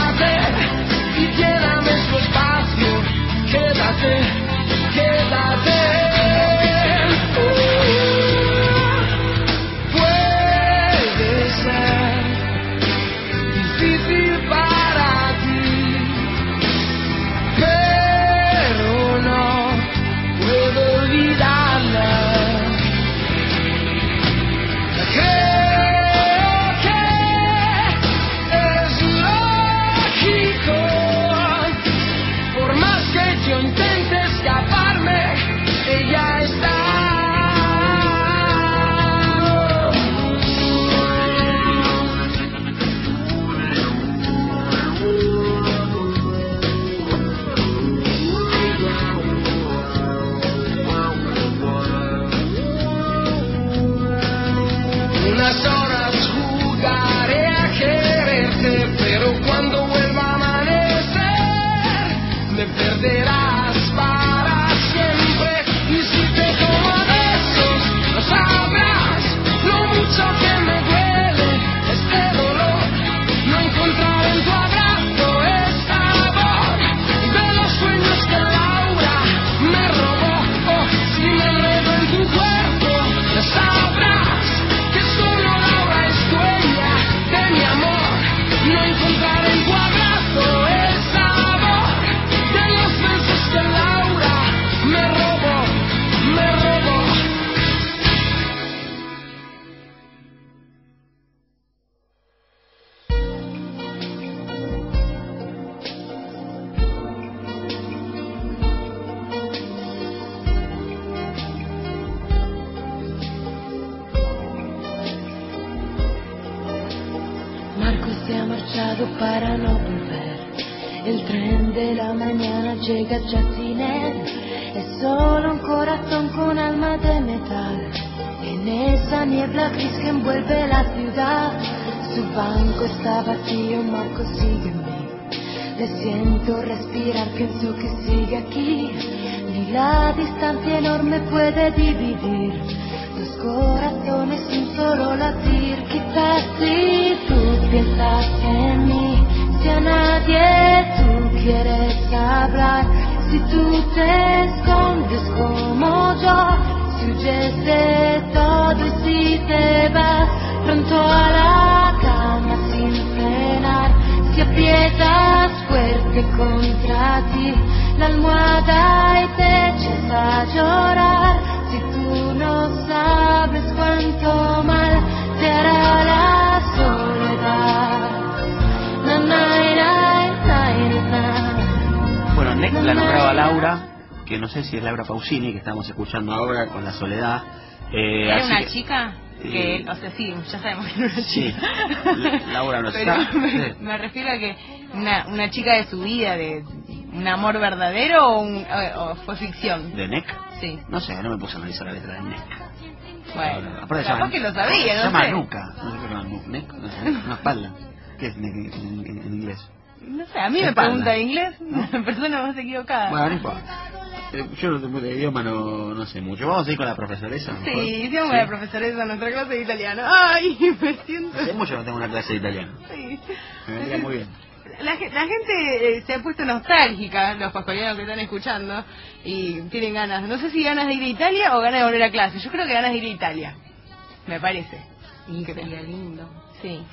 Marco se ha marchado para no volver. El tren de la mañana llega ya sin él. Es solo un corazón con alma de metal. En esa niebla gris que envuelve la ciudad. Su banco está vacío, Marco sigue en. Le siento respirar, pienso que sigue aquí. Ni la distancia enorme puede dividir corazones sin solo latir. Quizás si tú piensas en mí, si a nadie tú quieres hablar, si tú te escondes como yo, si huyes de todo y si te vas pronto a la cama sin frenar, si aprietas fuerte contra ti la almohada y te echas llorar, sabes cuánto mal te hará la soledad. Na, na, na, na, na. Bueno, Nick la nombraba Laura, que no sé si es Laura Pausini, que estamos escuchando ahora con La Soledad. Eh, ¿Era una que- chica? Que, Y- o sea, sí, ya sabemos que es una Sí, chica. Laura no Pero está. me, refiero a que una, una chica de su vida, de un amor verdadero o, un- o- o fue ficción. ¿De NEC? Sí. No sé, no me puse a analizar la letra de NEC. Bueno, capaz que lo sabía, Se no llama sé. nuca. No sé qué se llama nu- NEC. No sé, una espalda. ¿Qué es en, en- en inglés? No sé, a mí me pregunta en inglés, la persona más equivocada. Bueno, no importa. Eh, Yo de, idioma no, no sé mucho. Vamos a ir con la profesoresa. mejor? Sí, hicimos la profesora en nuestra clase de italiano. Ay, me siento... Hace mucho que no tengo una clase de italiano. Sí. Me vendría muy bien. La, ge- la gente eh, se ha puesto nostálgica, los pascualianos que están escuchando, y tienen ganas. No sé si ganas de ir a Italia o ganas de volver a clase. Yo creo que ganas de ir a Italia. Me parece. Y sería lindo. Sí.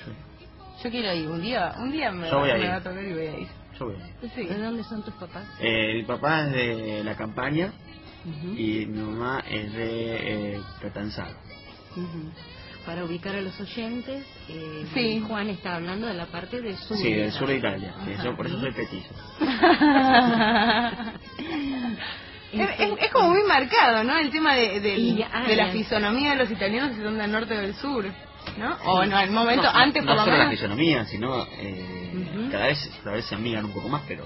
Yo quiero ir. Un día, un día me, Yo voy me va a tocar y voy a ir. Yo voy. Sí. ¿De dónde son tus papás? Eh, mi papá es de la campaña y mi mamá es de eh, Catanzaro. Para ubicar a los oyentes, eh, Sí. Juan está hablando de la parte del sur. Sí, del sur de Italia. Por eso soy petizo. es, es- es como muy marcado, ¿no? El tema de, del- Y, de ah, la fisonomía de los italianos si son del norte o del sur, ¿no? O no, al momento, no, antes no por lo solo la menos. fisonomía, sino eh, Ujú. cada vez cada vez se amigan un poco más, pero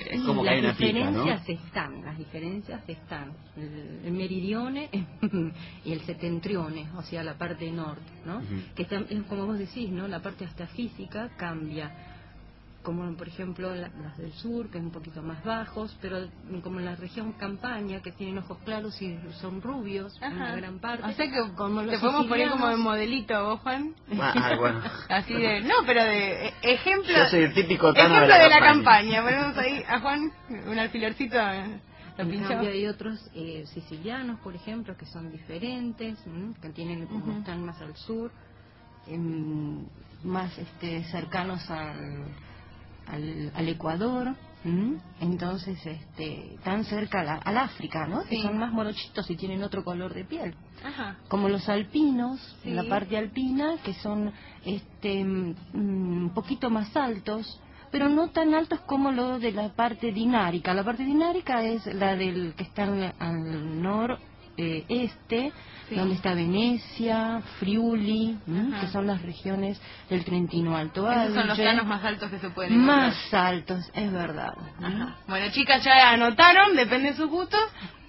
es como que las hay una pica, ¿no? diferencias están, las diferencias están. El, el meridione y el setentrione, o sea, la parte norte, ¿no? Ujú. Que tam- es como vos decís, ¿no? La parte hasta física cambia. Como por ejemplo la- las del sur, que es un poquito más bajos, pero como en la región campaña, que tienen ojos claros y son rubios, en Ajá. una gran parte. O sea que como los te podemos poner como de modelito vos, Juan. Ah, ah, bueno. Así de, no, pero de eh, ejemplo. Yo soy el típico tano ejemplo de la de la campaña. campaña. Ponemos ahí a Juan un alfilercito, eh, En cambio hay otros eh, sicilianos, por ejemplo, que son diferentes, ¿m? que tienen como están más al sur, em, más este, cercanos al, al, al Ecuador, entonces este, tan cerca la- al África, ¿no? Sí. Que son más morochitos y tienen otro color de piel. Ajá. Como los alpinos, Sí. en la parte alpina, que son este mm, un poquito más altos, pero no tan altos como lo de la parte dinárica. La parte dinárica es la del que está al- al noreste, Sí. donde está Venecia, Friuli, que son las regiones del Trentino Alto Esos son los planos más altos que se pueden encontrar. Más altos, es verdad. Bueno, chicas, ya anotaron, depende de sus gustos.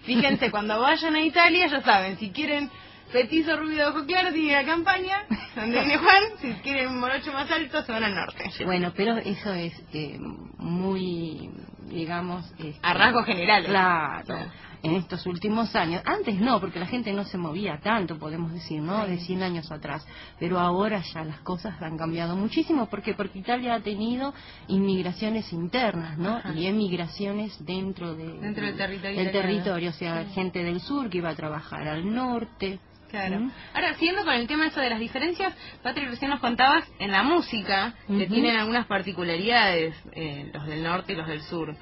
Fíjense, cuando vayan a Italia, ya saben, si quieren petizo rubio de ojo claro, tienen la campaña, donde viene Juan. Si quieren un morocho más alto, se van al norte. Bueno, pero eso es eh, muy, digamos... este, A rasgos generales. Claro. En estos últimos años. Antes no, porque la gente no se movía tanto, podemos decir, ¿no? De 100 años atrás. Pero ahora ya las cosas han cambiado muchísimo. ¿Por qué? Porque Italia ha tenido inmigraciones internas, ¿no? Ajá. Y emigraciones dentro, de, Dentro del territorio del territorio. O sea, Sí. gente del sur que iba a trabajar al norte. Claro. ¿Mm? Ahora, siguiendo con el tema eso de las diferencias, Patri, recién nos contabas en la música que tienen algunas particularidades eh, los del norte y los del sur.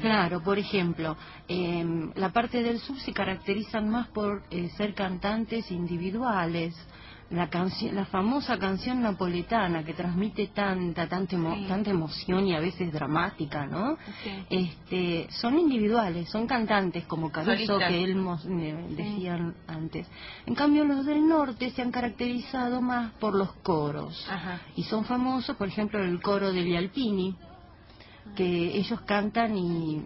Claro, por ejemplo, em, la parte del sur se caracterizan más por eh, ser cantantes individuales. La, canción, la famosa canción napoletana que transmite tanta, tanta, emo- Sí. tanta emoción y a veces dramática, ¿no? Sí. Este, son individuales, son cantantes como Caruso que él mos- me decían antes. En cambio, los del norte se han caracterizado más por los coros Ajá. y son famosos, por ejemplo, el coro de Alpini, que ellos cantan y,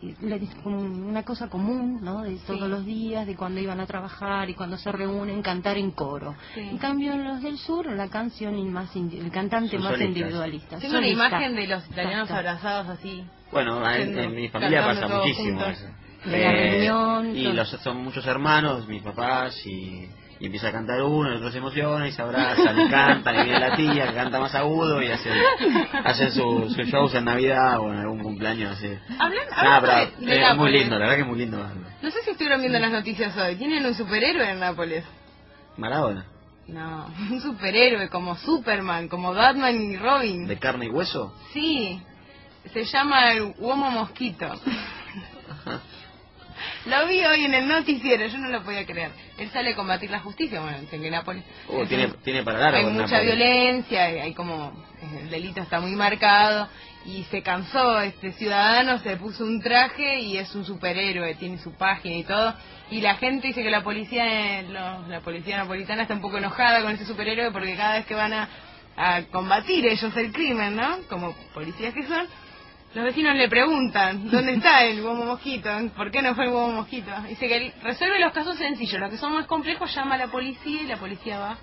y es como una cosa común, ¿no? De todos Sí. los días, de cuando iban a trabajar y cuando se reúnen, cantar en coro. Sí. En cambio, en los del sur, la canción y más el cantante Son más solistas. individualista. Tengo una solista. imagen de los italianos Exacto. abrazados así. Bueno, en, en mi familia pasa muchísimo juntos. eso. De la reunión, Y todo. los, son muchos hermanos, mis papás, y, y empieza a cantar uno, el otro se emociona y se abrazan y cantan, y viene la tía que canta más agudo y hace, hace sus sus shows en Navidad o en algún cumpleaños. Así. Hablando pero de, de es muy lindo, la verdad que es muy lindo. No sé si estuvieron viendo las noticias hoy. Tienen un superhéroe en Nápoles. Maradona, No, un superhéroe como Superman, como Batman y Robin. de carne y hueso. Sí, se llama el Uomo Mosquito. Lo vi hoy en el noticiero, yo no lo podía creer. Él sale a combatir la justicia, bueno, en que Nápoles. Uh, tiene, un- tiene para largo. hay mucha Nápoles. violencia, hay hay como. El delito está muy marcado. y se cansó este ciudadano, se puso un traje y es un superhéroe, tiene su página y todo. Y la gente dice que la policía, eh, la policía napolitana está un poco enojada con ese superhéroe porque cada vez que van a, a combatir ellos el crimen, ¿no? Como policías que son, los vecinos le preguntan, ¿dónde está el Bobo Mosquito? ¿Por qué no fue el Bobo Mosquito? Dice que él resuelve los casos sencillos, los que son más complejos llama a la policía y la policía va.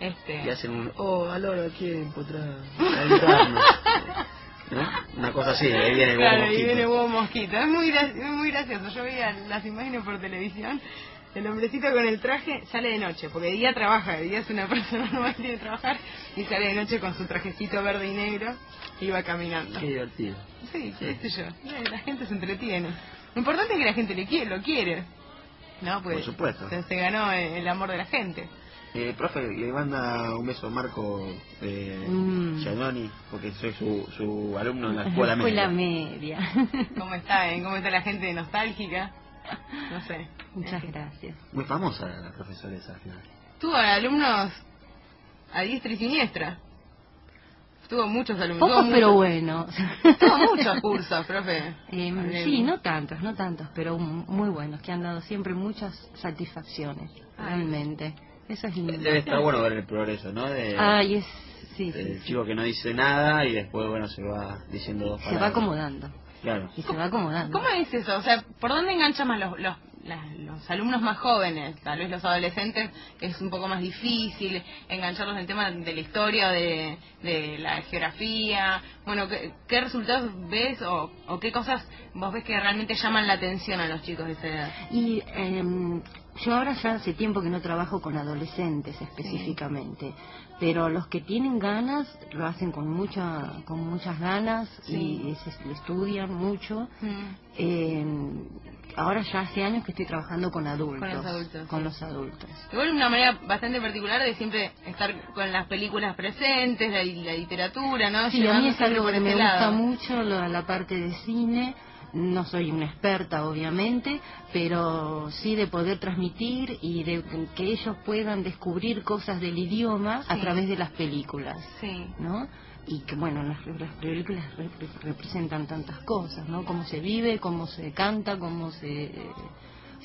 Este, Y hacen un, oh, allora quién podrá ayudarnos? ¿No? Una cosa así, ahí viene el Claro, huevo y mosquito. viene huevo mosquito. Es muy, muy gracioso. Yo veía las imágenes por televisión. El hombrecito con el traje sale de noche, porque de día trabaja, de día es una persona normal tiene que trabajar, y sale de noche con su trajecito verde y negro y va caminando. Qué divertido. Sí, qué sé yo. Eh, La gente se entretiene. Lo importante es que la gente le quiere, lo quiere. No, pues Por supuesto. Se, se ganó el, amor de la gente. Eh, profe, le manda un beso a Marco eh, Mm. Giannoni, porque soy su, su alumno en la escuela Escuela media. media. ¿Cómo está? eh? ¿Cómo está la gente nostálgica? No sé. Muchas gracias. Muy famosa la profesora esa al final. Tuvo alumnos a diestra y siniestra. Tuvo muchos alumnos. Pocos pero muchos- buenos. Tuvo muchos cursos, profe. Em, sí, no tantos, no tantos, pero muy buenos, que han dado siempre muchas satisfacciones, Ay. realmente. Eso es lindo. Debe estar bueno ver el progreso, ¿no? De, Ay, es, sí, sí, chico que no dice nada y después, bueno, se va diciendo dos Se va acomodando. Claro. Y se va acomodando. ¿Cómo es eso? O sea, ¿por dónde enganchan más los, los, las- los alumnos más jóvenes? Tal vez los adolescentes, que es un poco más difícil engancharlos en el tema de la historia de, de la geografía. Bueno, ¿qué, qué resultados ves o, o qué cosas vos ves que realmente llaman la atención a los chicos de esa edad? Y em, yo ahora ya hace tiempo que no trabajo con adolescentes específicamente, pero los que tienen ganas lo hacen con mucha, con muchas ganas Sí. y se, lo estudian mucho. Mm. Em, ahora ya hace años que estoy trabajando con adultos. Con los adultos, con los adultos. Igual una manera bastante particular de siempre estar con las películas presentes, la, la literatura, ¿no? Sí, a mí es algo que me gusta mucho, la, la parte de cine. No soy una experta, obviamente, pero sí de poder transmitir y de que ellos puedan descubrir cosas del idioma a través de las películas, Sí. ¿no? Y que, bueno, las, las películas rep- representan tantas cosas, ¿no? Cómo se vive, cómo se canta, cómo se,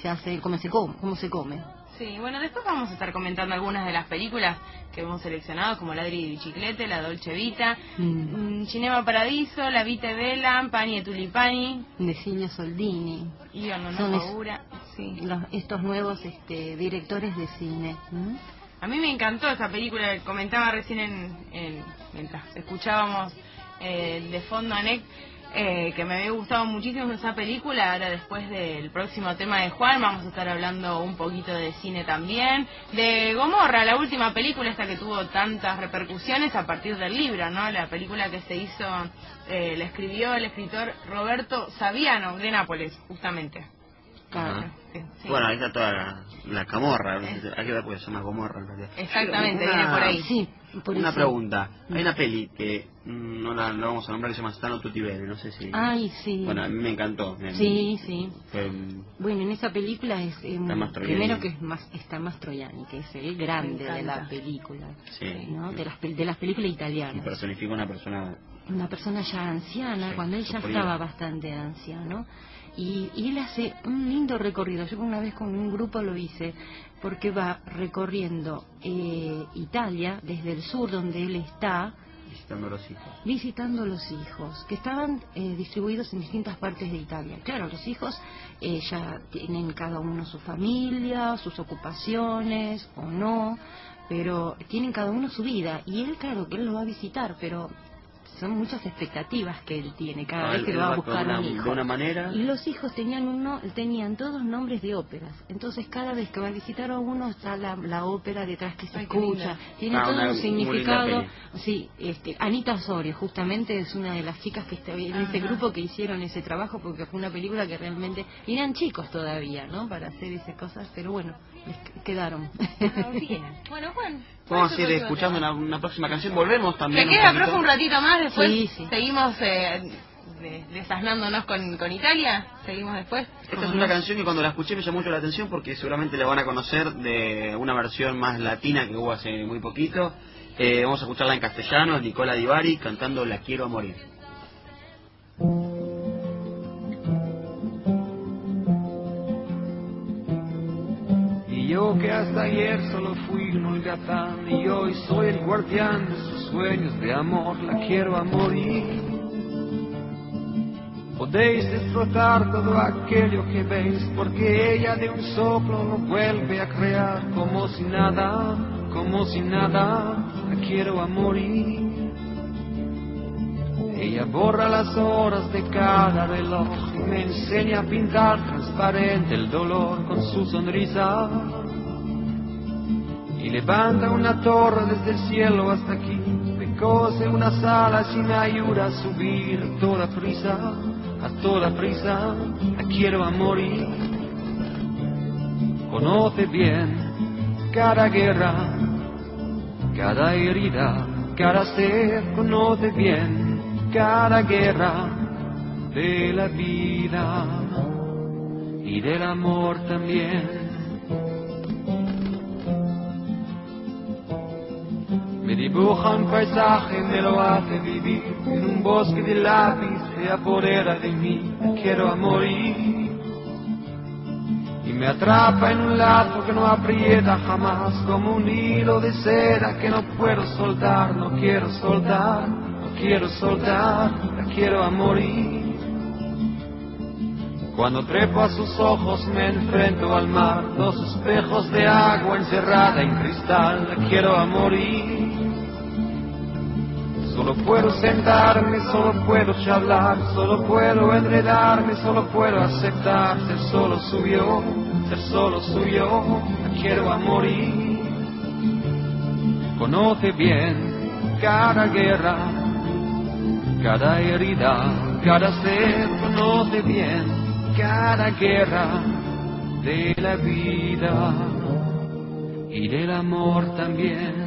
se hace, cómo se come, cómo se come. Sí, bueno, después vamos a estar comentando algunas de las películas que hemos seleccionado, como Ladri di Biciclete, La Dolce Vita, Mm. mm, Cinema Paradiso, La Vita Bella, Pani e Tulipani, De Cine Soldini, es- paura. Sí. los- estos nuevos este, directores de cine. A mí me encantó esa película, comentaba recién en, en- mientras escuchábamos eh, de fondo a eh, que me había gustado muchísimo esa película. Ahora después del próximo tema de Juan vamos a estar hablando un poquito de cine también. De Gomorra, la última película esta que tuvo tantas repercusiones a partir del libro, ¿no? La película que se hizo, eh, la escribió el escritor Roberto Saviano de Nápoles, justamente. Claro. Ajá. Sí, sí. Bueno, ahí está toda la, la camorra. Hay que ver porque se llama Gomorra en realidad. Exactamente, Una- viene por ahí. Sí, por Una eso. pregunta. Hay una peli que mm, no la, no vamos a nombrar que se llama Stano Tutti Bene, no sé si... Ay, sí. Bueno, a mí me encantó. Me- Sí, sí. fue, mm, Bueno, en esa película es eh, Está Mastroianni. primero que es más está Mastroianni, que es el grande de la película, Sí. ¿no? De las pel- de las películas y italianas. personifica una persona... Una persona ya anciana, Sí, cuando él ya estaba bastante anciano. Y, y él hace un lindo recorrido. Yo una vez con un grupo lo hice, porque va recorriendo eh, Italia, desde el sur donde él está, visitando a los hijos. visitando los hijos, que estaban eh, distribuidos en distintas partes de Italia. Claro, los hijos eh, ya tienen cada uno su familia, sus ocupaciones o no, pero tienen cada uno su vida. Y él, claro, que él lo va a visitar, pero son muchas expectativas que él tiene cada Ah, vez que va a buscar una- un hijo. de una manera- Y los hijos tenían uno, tenían todos nombres de óperas. Entonces cada vez que va a visitar a uno está la, la ópera detrás que se Ay, escucha. Tiene Ah, todo una un significado. Sí, este, Anita Osorio justamente es una de las chicas que está en ese grupo que hicieron ese trabajo porque fue una película que realmente y eran chicos todavía, ¿no? Para hacer esas cosas, pero bueno, les quedaron. Bueno, Juan. Vamos a ¿cuál es ir escuchando una, una próxima canción. Volvemos también. ¿Se queda, profe, un ratito más? Después Sí, sí. seguimos eh, de- desasnándonos con, con Italia. Seguimos después. Esta es una canción que cuando la escuché me llamó mucho la atención porque seguramente la van a conocer de una versión más latina que hubo hace muy poquito. Eh, vamos a escucharla en castellano, Nicola Di Bari cantando La quiero a morir. Yo que hasta ayer solo fui un holgazán y hoy soy el guardián de sus sueños de amor, la quiero a morir. Podéis destrozar todo aquello que veis, porque ella de un soplo lo vuelve a crear, como si nada, como si nada, la quiero a morir. Ella borra las horas de cada reloj y me enseña a pintar transparente el dolor con su sonrisa. Y levanta una torre desde el cielo hasta aquí, me cose unas alas y me ayuda a subir toda prisa, a toda prisa, la quiero a morir. Conoce bien cada guerra, cada herida, cada ser, conoce bien cada guerra de la vida y del amor también. Dibuja un paisaje, me lo hace vivir. En un bosque de lápiz, se apodera de mí, quiero a morir. Y me atrapa en un lazo que no aprieta jamás, como un hilo de cera que no puedo soltar, no quiero soltar, no quiero soltar, la quiero a morir. Cuando trepo a sus ojos me enfrento al mar, dos espejos de agua encerrada en cristal, la quiero a morir. Solo puedo sentarme, solo puedo charlar, solo puedo enredarme, solo puedo aceptar ser solo suyo, ser solo suyo, quiero a morir. Conoce bien cada guerra, cada herida, cada ser, conoce bien cada guerra de la vida y del amor también.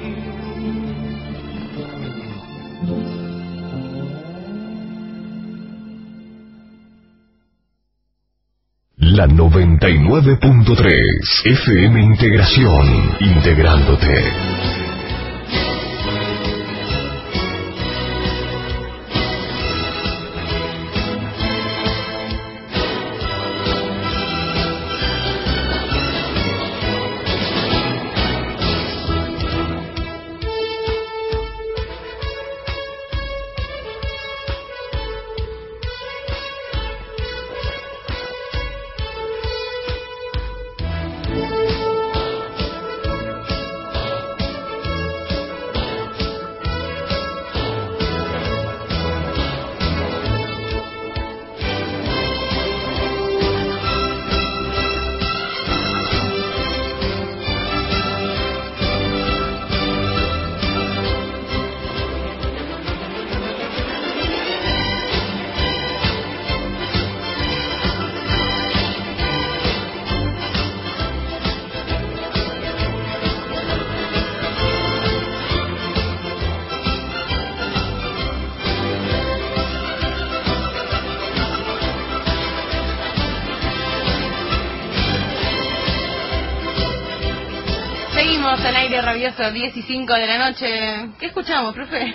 La 99.3 FM Integración, integrándote. Rabioso, 10 y 5 de la noche. ¿Qué escuchamos, profe?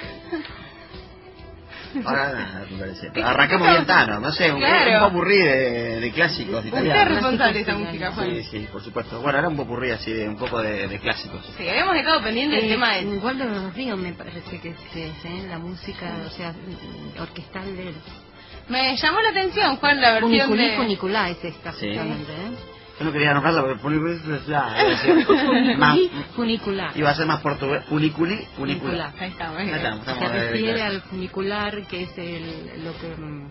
Ahora, me parece. Arrancamos bien Tano, no sé, un, Claro. un popurrí de, de clásicos Usted italianos. es responsable de esta música, Juan. Sí, sí, por supuesto. Bueno, era un popurrí así de un poco de, de clásicos. Sí, habíamos dejado pendiente el Eh, tema de... Igual de los ríos me parece que, que es ¿eh? la música, o sea, mm, orquestal de él. Me llamó la atención, Juan, la versión Funiculí, de... funiculá es esta, Sí. justamente, ¿eh? Yo no quería nombrarla porque funiculí ya, iba a ser más, Funiculí, funicular. iba a ser más portugués. Funiculí, funicular. Funicular. Ahí está, muy Ahí estamos, Se estamos refiere al funicular, que es el, lo que, mm,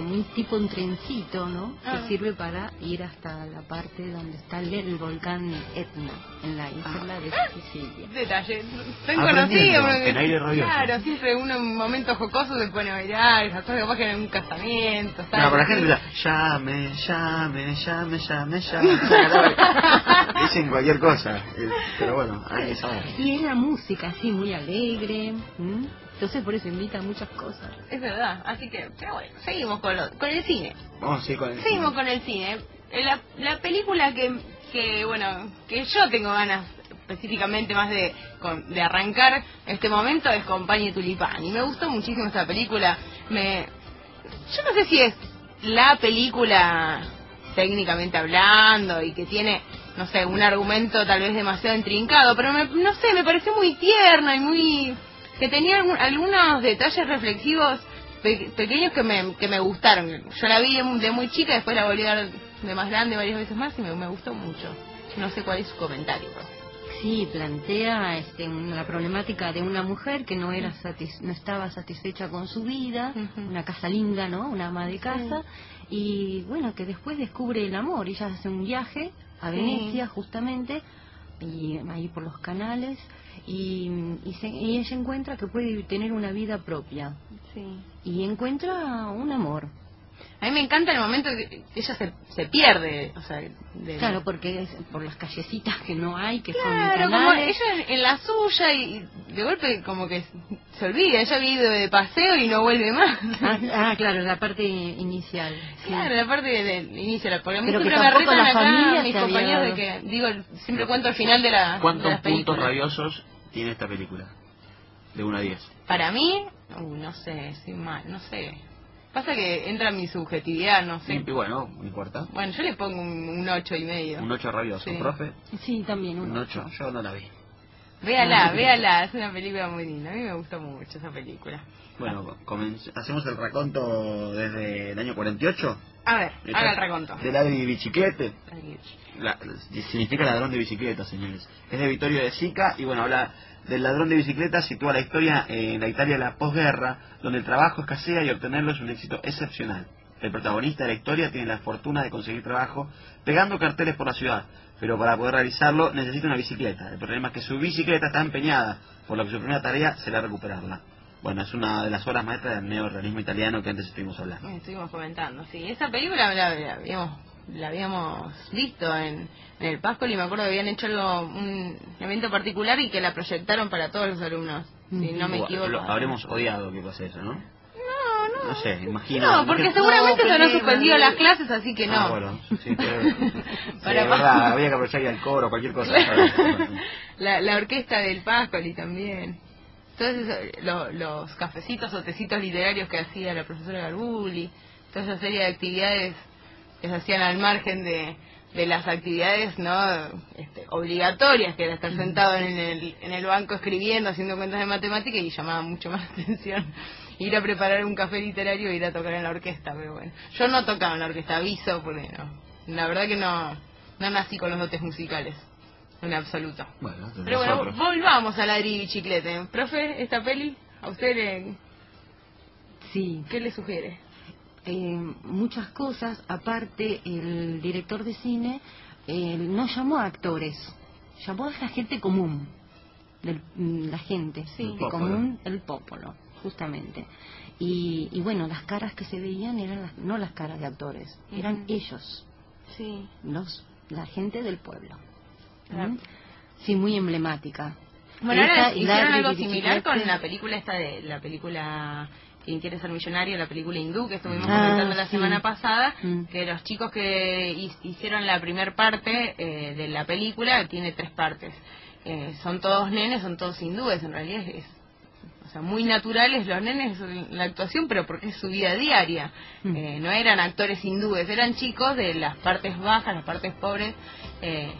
como un tipo un trencito, ¿no? Ah. Que sirve para ir hasta la parte donde está el, el volcán Etna, en la isla de Sicilia. Detalle, tan conocido. en aire rabioso. Claro, siempre uno en un momento jocoso se pone a bailar, cosas capaz que en un casamiento. No, ¿sabes? pero la gente llame, llame, llame, llame, llame. Dicen cualquier cosa. eh, Pero bueno, hay que saber. Y es la música así, muy alegre. ¿m? Entonces por eso invita a muchas cosas. Es verdad, así que, pero bueno, seguimos con, lo- con el cine. Vamos a ir con el Seguimos con el cine. Eh, La, la película que, que, bueno, que yo tengo ganas específicamente más de, con- de arrancar este momento es Compañía Tulipán. Y me gustó muchísimo esta película. Me, yo no sé si es la película técnicamente hablando y que tiene, no sé, un argumento tal vez demasiado intrincado, pero me- no sé, me pareció muy tierna y muy... que tenía algún- algunos detalles reflexivos pe- pequeños que me, que me gustaron. Yo la vi de muy, chica, después la volví a ver de más grande varias veces más y me, me gustó mucho. No sé cuál es su comentario. Sí, plantea este, la problemática de una mujer que no era satis- no estaba satisfecha con su vida, una casa linda, ¿no? Una ama de casa y bueno, que después descubre el amor. Ella hace un viaje a Sí. Venecia justamente y ahí por los canales y, y, se- y ella encuentra que puede tener una vida propia Sí. y encuentra un amor. A mí me encanta el momento que ella se, se pierde, o sea, de- Claro, porque es por las callecitas que no hay, que Claro, son como ella en, en la suya y de golpe como que se olvida, ella había ido de paseo y no vuelve más. Ah, ah, claro, la parte inicial. sí. Claro, la parte de, de inicio, porque a mí Pero siempre me retan la acá familia mis compañeros de que, digo, siempre cuento al final de, la, de ¿Cuántos las puntos rabiosos tiene esta película? De 1 a 10. Para mí, uh, no sé, sin mal, no sé. Pasa que entra mi subjetividad, no sé. Y bueno, no importa. Bueno, yo le pongo un, un ocho y medio. Un 8 rabioso. Sí. ¿Profe? Sí, también Un uno. 8. Yo no la vi. Véala, véala, es una película muy linda. A mí me gustó mucho esa película. Bueno, hacemos el raconto desde el año 48. A ver, haga el raconto. De la de bicicleta. La- significa ladrón de bicicleta, señores. Es de Vittorio de Sica y bueno, habla del ladrón de bicicleta, sitúa la historia en la Italia de la posguerra, donde el trabajo escasea y obtenerlo es un éxito excepcional. El protagonista de la historia tiene la fortuna de conseguir trabajo pegando carteles por la ciudad, pero para poder realizarlo necesita una bicicleta. El problema es que su bicicleta está empeñada, por lo que su primera tarea será recuperarla. Bueno, es una de las obras maestras del neorrealismo italiano que antes estuvimos hablando. Estuvimos comentando, sí. Esa película la, la habíamos, la habíamos visto en, en el Pascol y me acuerdo que habían hecho algo, un evento particular y que la proyectaron para todos los alumnos. Si no me equivoco. lo- habremos odiado que pase eso, ¿no? No, no. No sé, imagino. No, porque imagino- seguramente No, se pero- suspendido las clases, así que no. Ah, bueno, sí, pero... sí, Para verdad, había que aprovechar y al coro, cualquier cosa. la, la orquesta del Pascoli también. Entonces, lo- los cafecitos o tecitos literarios que hacía la profesora Garbuli, toda esa serie de actividades que se hacían al margen de, de las actividades no este, obligatorias, que era estar sentado en el, en el banco escribiendo, haciendo cuentas de matemática y llamaba mucho más atención ir a preparar un café literario e ir a tocar en la orquesta, pero bueno. Yo no tocaba en la orquesta, aviso, porque no. La verdad que no, no nací con los dotes musicales, en absoluto. Bueno, Pero bueno, volvamos a la bicicleta. Profe, esta peli, ¿a usted le, Sí, qué le sugiere? Eh, muchas cosas. Aparte, el director de cine eh, no llamó a actores, llamó a la gente común, del- la gente Sí. El común, el popolo, justamente. Y, y bueno, las caras que se veían eran las- no las caras de actores, eran ellos, Sí. los la gente del pueblo. Claro. ¿Mm? Sí, muy emblemática. Bueno, ahora hicieron algo similar con la película esta de la película Quien quiere ser millonario, la película hindú que estuvimos Ah, comentando la sí. semana pasada, Mm. que los chicos que hi- hicieron la primer parte eh, de la película tiene tres partes. Eh, son todos nenes, son todos hindúes, en realidad es, o sea, muy naturales los nenes en la actuación, pero porque es su vida diaria. Mm. Eh, no eran actores hindúes, eran chicos de las partes bajas, las partes pobres, eh,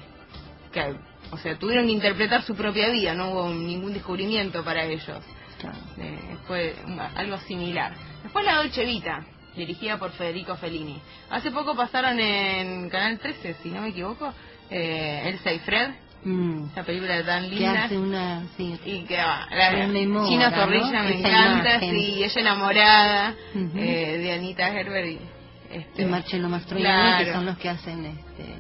que, o sea, tuvieron que interpretar su propia vida, no hubo ningún descubrimiento para ellos. Claro. Eh, fue algo similar. Después la Dolce Vita, dirigida por Federico Fellini. Hace poco pasaron en Canal 13, si no me equivoco, eh, Elsa y Fred, Mm. Esa película tan Que linda. hace una... Sí. Y que va, la Rememora, China ¿no? Zorrilla me Esa encanta, imagen. sí, y ella enamorada eh, de Anita Gerber y, este, y Marcello Mastroianni, que son los que hacen este,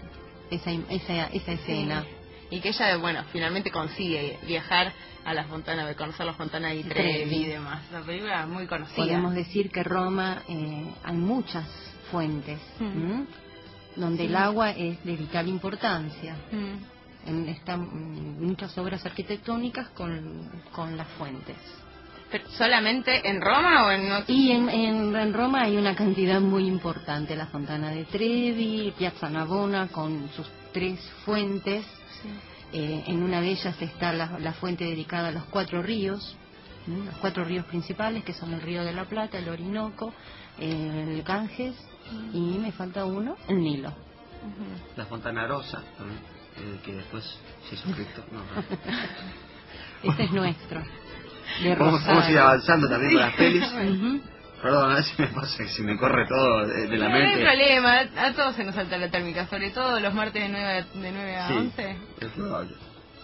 esa, esa, esa escena. Y que ella, bueno, finalmente consigue viajar a la Fontana, conocer la Fontana di Trevi y demás. La película muy conocida. Podemos decir que Roma eh, hay muchas fuentes, Mm. donde el agua es de vital importancia. Mm. En, están mm, muchas obras arquitectónicas con, con las fuentes. Pero, ¿Solamente en Roma o en otro? Y en, en, en Roma hay una cantidad muy importante, la Fontana de Trevi, Piazza Navona con sus tres fuentes. Eh, en una de ellas está la, la fuente dedicada a los cuatro ríos, ¿m? los cuatro ríos principales que son el río de la Plata, el Orinoco, eh, el Ganges y me falta uno, el Nilo. La Fontana Rosa, también, eh, que después se hizo Cristo. No, no. Este es nuestro. De Vamos, vamos a ir avanzando también con las pelis. Ujú. Perdón, a ver si me pasa, que si me corre todo de, de la no hay mente. problema, a todos se nos salta la térmica, sobre todo los martes de 9 a, de 9 a Sí. 11. Es probable.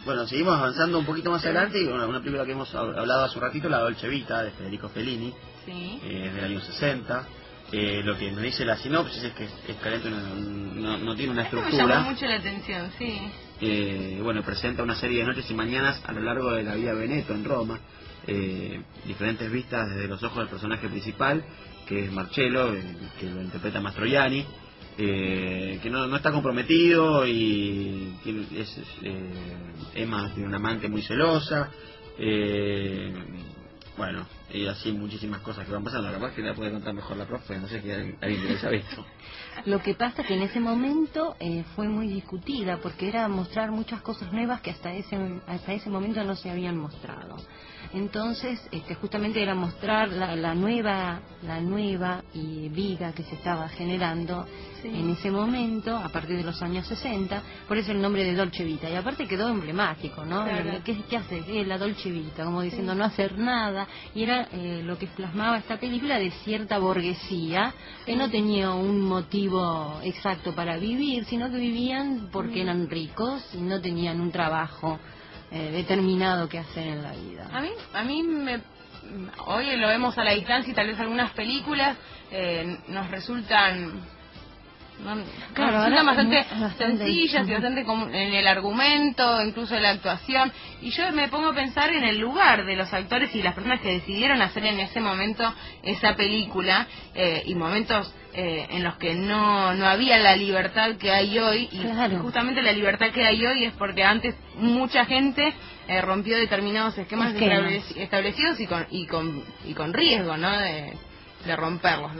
Bueno, seguimos avanzando un poquito más adelante y bueno, una película que hemos hab- hablado hace un ratito, La Dolce Vita, de Federico Fellini, Sí. eh, del año 60. Eh, lo que nos dice la sinopsis es que Escalante no, no- no tiene una Esto me estructura. llamó mucho la atención, sí. Eh, bueno, presenta una serie de noches y mañanas a lo largo de la de Veneto en Roma. Eh, diferentes vistas desde los ojos del personaje principal, que es Marcello, eh, que lo interpreta Mastroianni, eh, que no, no está comprometido y tiene- es, eh, Emma tiene una amante muy celosa. eh, bueno, y así muchísimas cosas que van pasando. Capaz que la puede contar mejor la profe, no sé que alguien, alguien ha visto. Lo que pasa que en ese momento eh, fue muy discutida porque era mostrar muchas cosas nuevas que hasta ese hasta ese momento no se habían mostrado. Entonces, este, justamente era mostrar la, la nueva la nueva y vida que se estaba generando Sí. en ese momento, a partir de los años 60, por eso el nombre de Dolce Vita. Y aparte quedó emblemático, ¿no? Claro. ¿Qué, qué hace? ¿Qué es la Dolce Vita? Como diciendo no hacer nada. Y era eh, lo que plasmaba esta película de cierta burguesía que no tenía un motivo exacto para vivir, sino que vivían porque eran ricos y no tenían un trabajo eh, determinado que hacer en la vida. A mí, a mí me, hoy lo vemos a la distancia y tal vez algunas películas eh, nos resultan Claro, ahora bastante, bastante- sencillas y bastante en el argumento, incluso en la actuación. Y yo me pongo a pensar en el lugar de los actores y las personas que decidieron hacer en ese momento esa película eh, y momentos eh, en los que no, no había la libertad que hay hoy. Y Claro. justamente la libertad que hay hoy es porque antes mucha gente eh, rompió determinados esquemas Esquemas. estableci- establecidos y con, y con, y con riesgo, ¿no? De, de romperlos.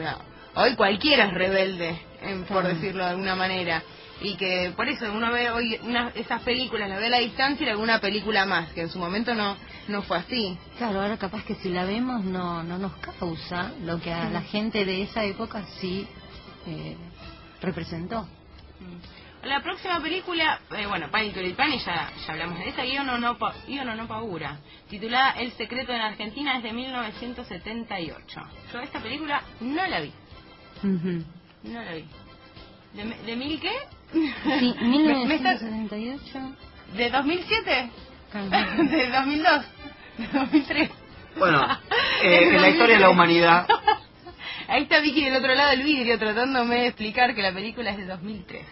Hoy cualquiera es rebelde, em, por decirlo de alguna manera. Y que por eso uno ve hoy una, esas películas, las ve a la distancia y alguna película más, que en su momento no, no fue así. Claro, ahora capaz que si la vemos no, no nos causa lo que a la gente de esa época sí eh, representó. La próxima película, eh, bueno, Pánico y Pani, ya, ya hablamos de esa, Io no, no, no, no Paura, titulada El secreto en Argentina, es de 1978. Yo esta película no la vi. No la vi. ¿De, mil qué? Sí, Me- me está- 1978. ¿De 2007? Ajá. ¿De 2002? ¿De 2003? Bueno, eh, en la historia de la humanidad, Ahí está Vicky del otro lado del vidrio tratándome de explicar que la película es de 2003.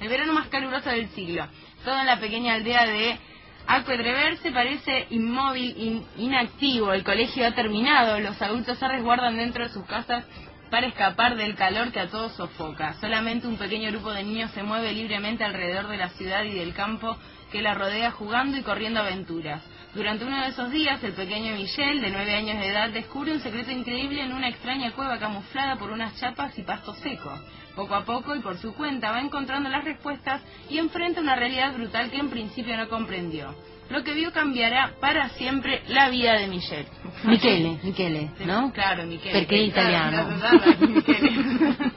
El verano más caluroso del siglo. Todo en la pequeña aldea de Aquedrever se parece inmóvil, in- inactivo. El colegio ha terminado. Los adultos se resguardan dentro de sus casas para escapar del calor que a todos sofoca. Solamente un pequeño grupo de niños se mueve libremente alrededor de la ciudad y del campo que la rodea jugando y corriendo aventuras. Durante uno de esos días, el pequeño Michel, de nueve años de edad, descubre un secreto increíble en una extraña cueva camuflada por unas chapas y pasto seco. Poco a poco y por su cuenta va encontrando las respuestas y enfrenta una realidad brutal que en principio no comprendió. Lo que vio cambiará para siempre la vida de Michel. Michele, Michele, ¿no? Claro, Michele. È Claro, italiano.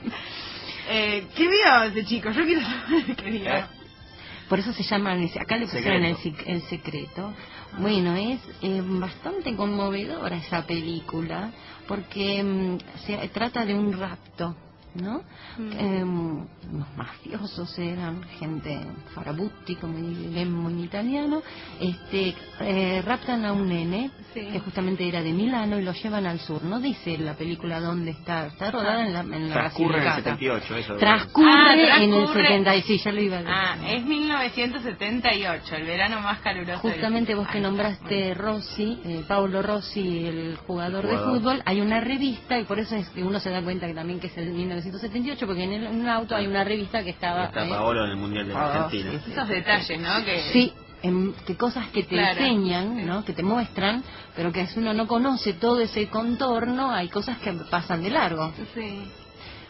eh, ¿Qué vio ese chico? Yo quiero saber qué vio. Por eso se llama, acá le pusieron el, el secreto. Bueno, es eh, bastante conmovedora esa película porque mm, se trata de un rapto. ¿No? Em, los mafiosos eran gente farabutti, como diremos en italiano, este, eh, raptan a un nene que justamente era de Milano y lo llevan al sur. No dice la película dónde está, está rodada en la, en la Transcurre en el Basilicata. 78, eso. Transcurre, Ah, en el transcurre. 76, ya lo iba a decir. Ah, es 1978, el verano más caluroso. del Justamente vos que Ay, nombraste Rossi, eh, Paulo Rossi, el jugador, de Jugador. fútbol, hay una revista y por eso es que uno se da cuenta que también que es el 1978 porque en, el, en un auto hay una revista que estaba... Está eh, Paolo en el Mundial de la Argentina. sí, sí. Esos detalles, ¿no? Que... Sí, em, que cosas que te Claro. enseñan, ¿no? que te muestran, pero que si uno no conoce todo ese contorno, hay cosas que pasan de largo. Sí.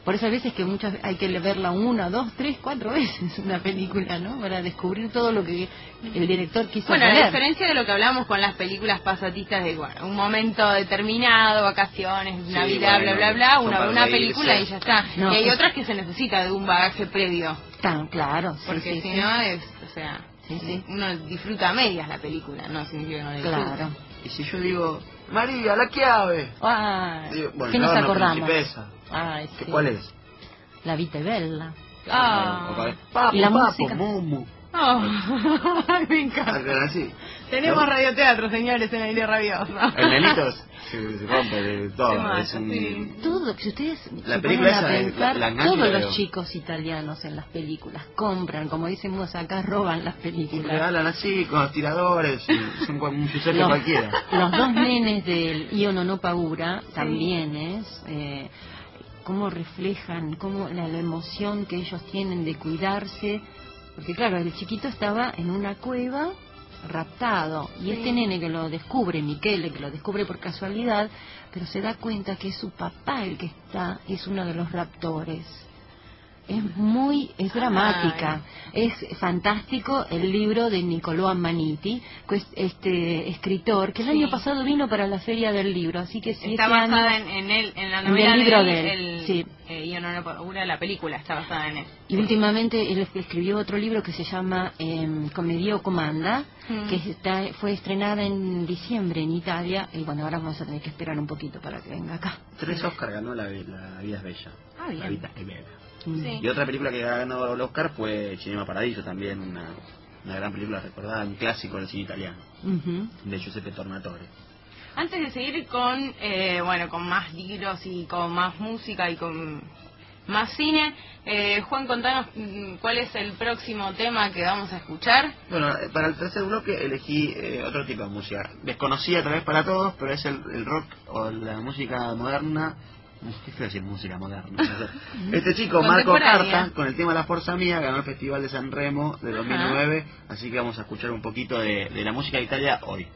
Por eso a veces que muchas hay que verla una, dos, tres, cuatro veces una película, ¿no? Para descubrir todo lo que el director quiso Bueno, a diferencia de lo que hablamos con las películas pasatistas de bueno, un momento determinado, vacaciones, Navidad, bueno, bla, bla, bla, una, una película y ya está. No, y hay pues- otras que se necesita de un bagaje previo, Tan claro, sí, porque sí, si sí. no es, o sea, Sí, sí. uno disfruta a medias la película, no significa que no la disfrute. Claro. Y si yo digo, María, la Digo, bueno, ¿Qué nos no, no, acordamos? Ay, ¿Qué- sí. ¿Cuál es? La Vita Bella. Ah. Papo, Y la música. mumu. Oh, me encanta. Así. Tenemos ¿No? radioteatro, señores, en aire rabioso. El nenito se, se rompe de todo. Se es un- mata, sí. Todo, si ustedes La se película ponen a esa, pensar, la- la todos los chicos italianos en las películas compran, como decimos acá, roban las Y películas. regalan así con los tiradores, y un Giuseppe Los, cualquiera. los dos nenes del Io non ho paura también es eh, cómo reflejan cómo la, la emoción que ellos tienen de cuidarse porque claro el chiquito estaba en una cueva raptado. Y este nene que lo descubre Michele que lo descubre por casualidad pero se da cuenta que es su papá el que está es uno de los raptores es muy, es dramática. Es fantástico el libro de Nicolò Ammaniti, pues, este escritor, que el Sí. año pasado vino para la Feria del Libro, así que si Está año- basada en, en él, en la en el novela libro de de él, el, sí. eh, Yo no lo puedo- la película está basada en él. Y últimamente él escribió otro libro que se llama eh, Comedia o Comanda, Mm. que está, fue estrenada en diciembre en Italia, y bueno, ahora vamos a tener que esperar un poquito para que venga acá. Tres Oscar ganó la, la vida es bella. Ah, bien. La vida es bella. Mm. Sí. Y otra película que ganó el Oscar fue Cinema Paradiso, también una, una gran película recordada, un clásico del cine italiano, Ujú. de Giuseppe Tornatore. Antes de seguir con, eh, bueno, con más libros y con más música y con más cine, eh, Juan, contanos mm, cuál es el próximo tema que vamos a escuchar. Bueno, eh, para el tercer bloque elegí eh, otro tipo de música. Desconocida tal vez para todos, pero es el, el rock o la música moderna. ¿Qué feo decir música moderna? Este chico, Marco. Carta, con el tema La Fuerza Mía, ganó el Festival de San Remo de 2009. Así que vamos a escuchar un poquito de, de la música de Italia hoy.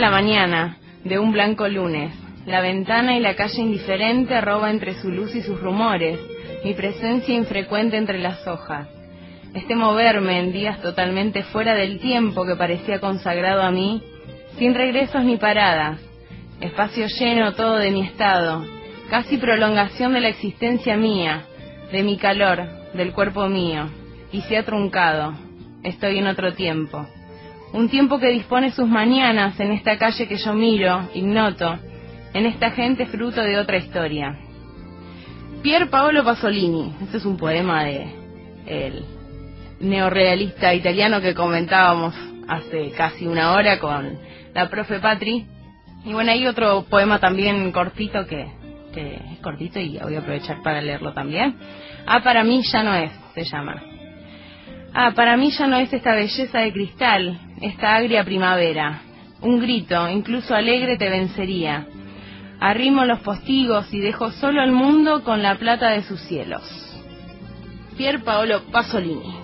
La mañana de un blanco lunes. La ventana y la calle indiferente roba entre su luz y sus rumores, mi presencia infrecuente entre las hojas. Este moverme en días totalmente fuera del tiempo que parecía consagrado a mí, sin regresos ni paradas, espacio lleno todo de mi estado, casi prolongación de la existencia mía, de mi calor, del cuerpo mío, y se ha truncado, estoy en otro tiempo. Un tiempo que dispone sus mañanas en esta calle que yo miro, ignoto, en esta gente fruto de otra historia. Pier Paolo Pasolini, este es un poema de el neorrealista italiano que comentábamos hace casi una hora con la profe Patri. Y bueno, hay otro poema también cortito que, que es cortito y voy a aprovechar para leerlo también. Ah, para mí ya no es, se llama. Ah, para mí ya no es esta belleza de cristal, esta agria primavera. Un grito, incluso alegre, te vencería. Arrimo los postigos y dejo solo el mundo con la plata de sus cielos. Pier Paolo Pasolini.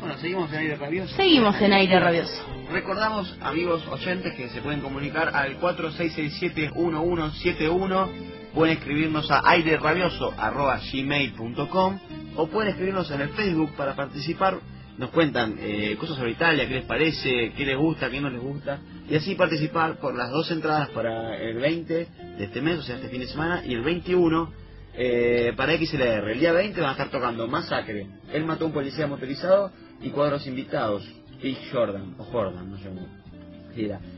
Bueno, seguimos en aire rabioso. Seguimos en aire rabioso. Recordamos, amigos oyentes, que se pueden comunicar al 4667-1171. Pueden escribirnos a airerabioso.gmail.com o pueden escribirnos en el Facebook para participar. Nos cuentan eh, cosas sobre Italia, qué les parece, qué les gusta, qué no les gusta. Y así participar por las dos entradas para el 20 de este mes, o sea, este fin de semana, y el 21 eh, para XLR. El día 20 van a estar tocando Masacre, Él mató a un policía motorizado y cuadros invitados. Y Jordan, o Jordan, no sé cómo.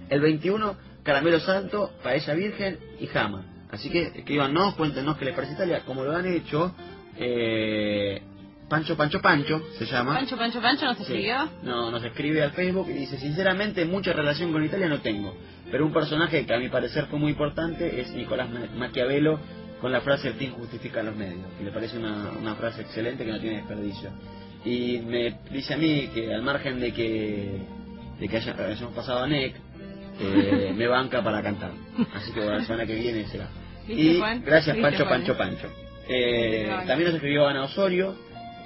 El 21, Caramelo Santo, Paella Virgen y Jama. Así que escríbanos, cuéntenos qué les parece Italia, como lo han hecho. Eh, Pancho Pancho Pancho se llama. Pancho, Pancho, Pancho nos Sí. escribió. No, nos escribe al Facebook y dice, sinceramente mucha relación con Italia no tengo, pero un personaje que a mi parecer fue muy importante es Nicolás Ma- Maquiavelo con la frase el fin justifica los medios, y le parece una, una frase excelente que no tiene desperdicio. Y me dice a mí que al margen de que, de que haya- hayamos pasado a NEC, eh, me banca para cantar. Así que la semana que viene será. ¿Viste, Y gracias ¿Viste, Pancho? Pancho, Pancho. Eh, también nos escribió Ana Osorio,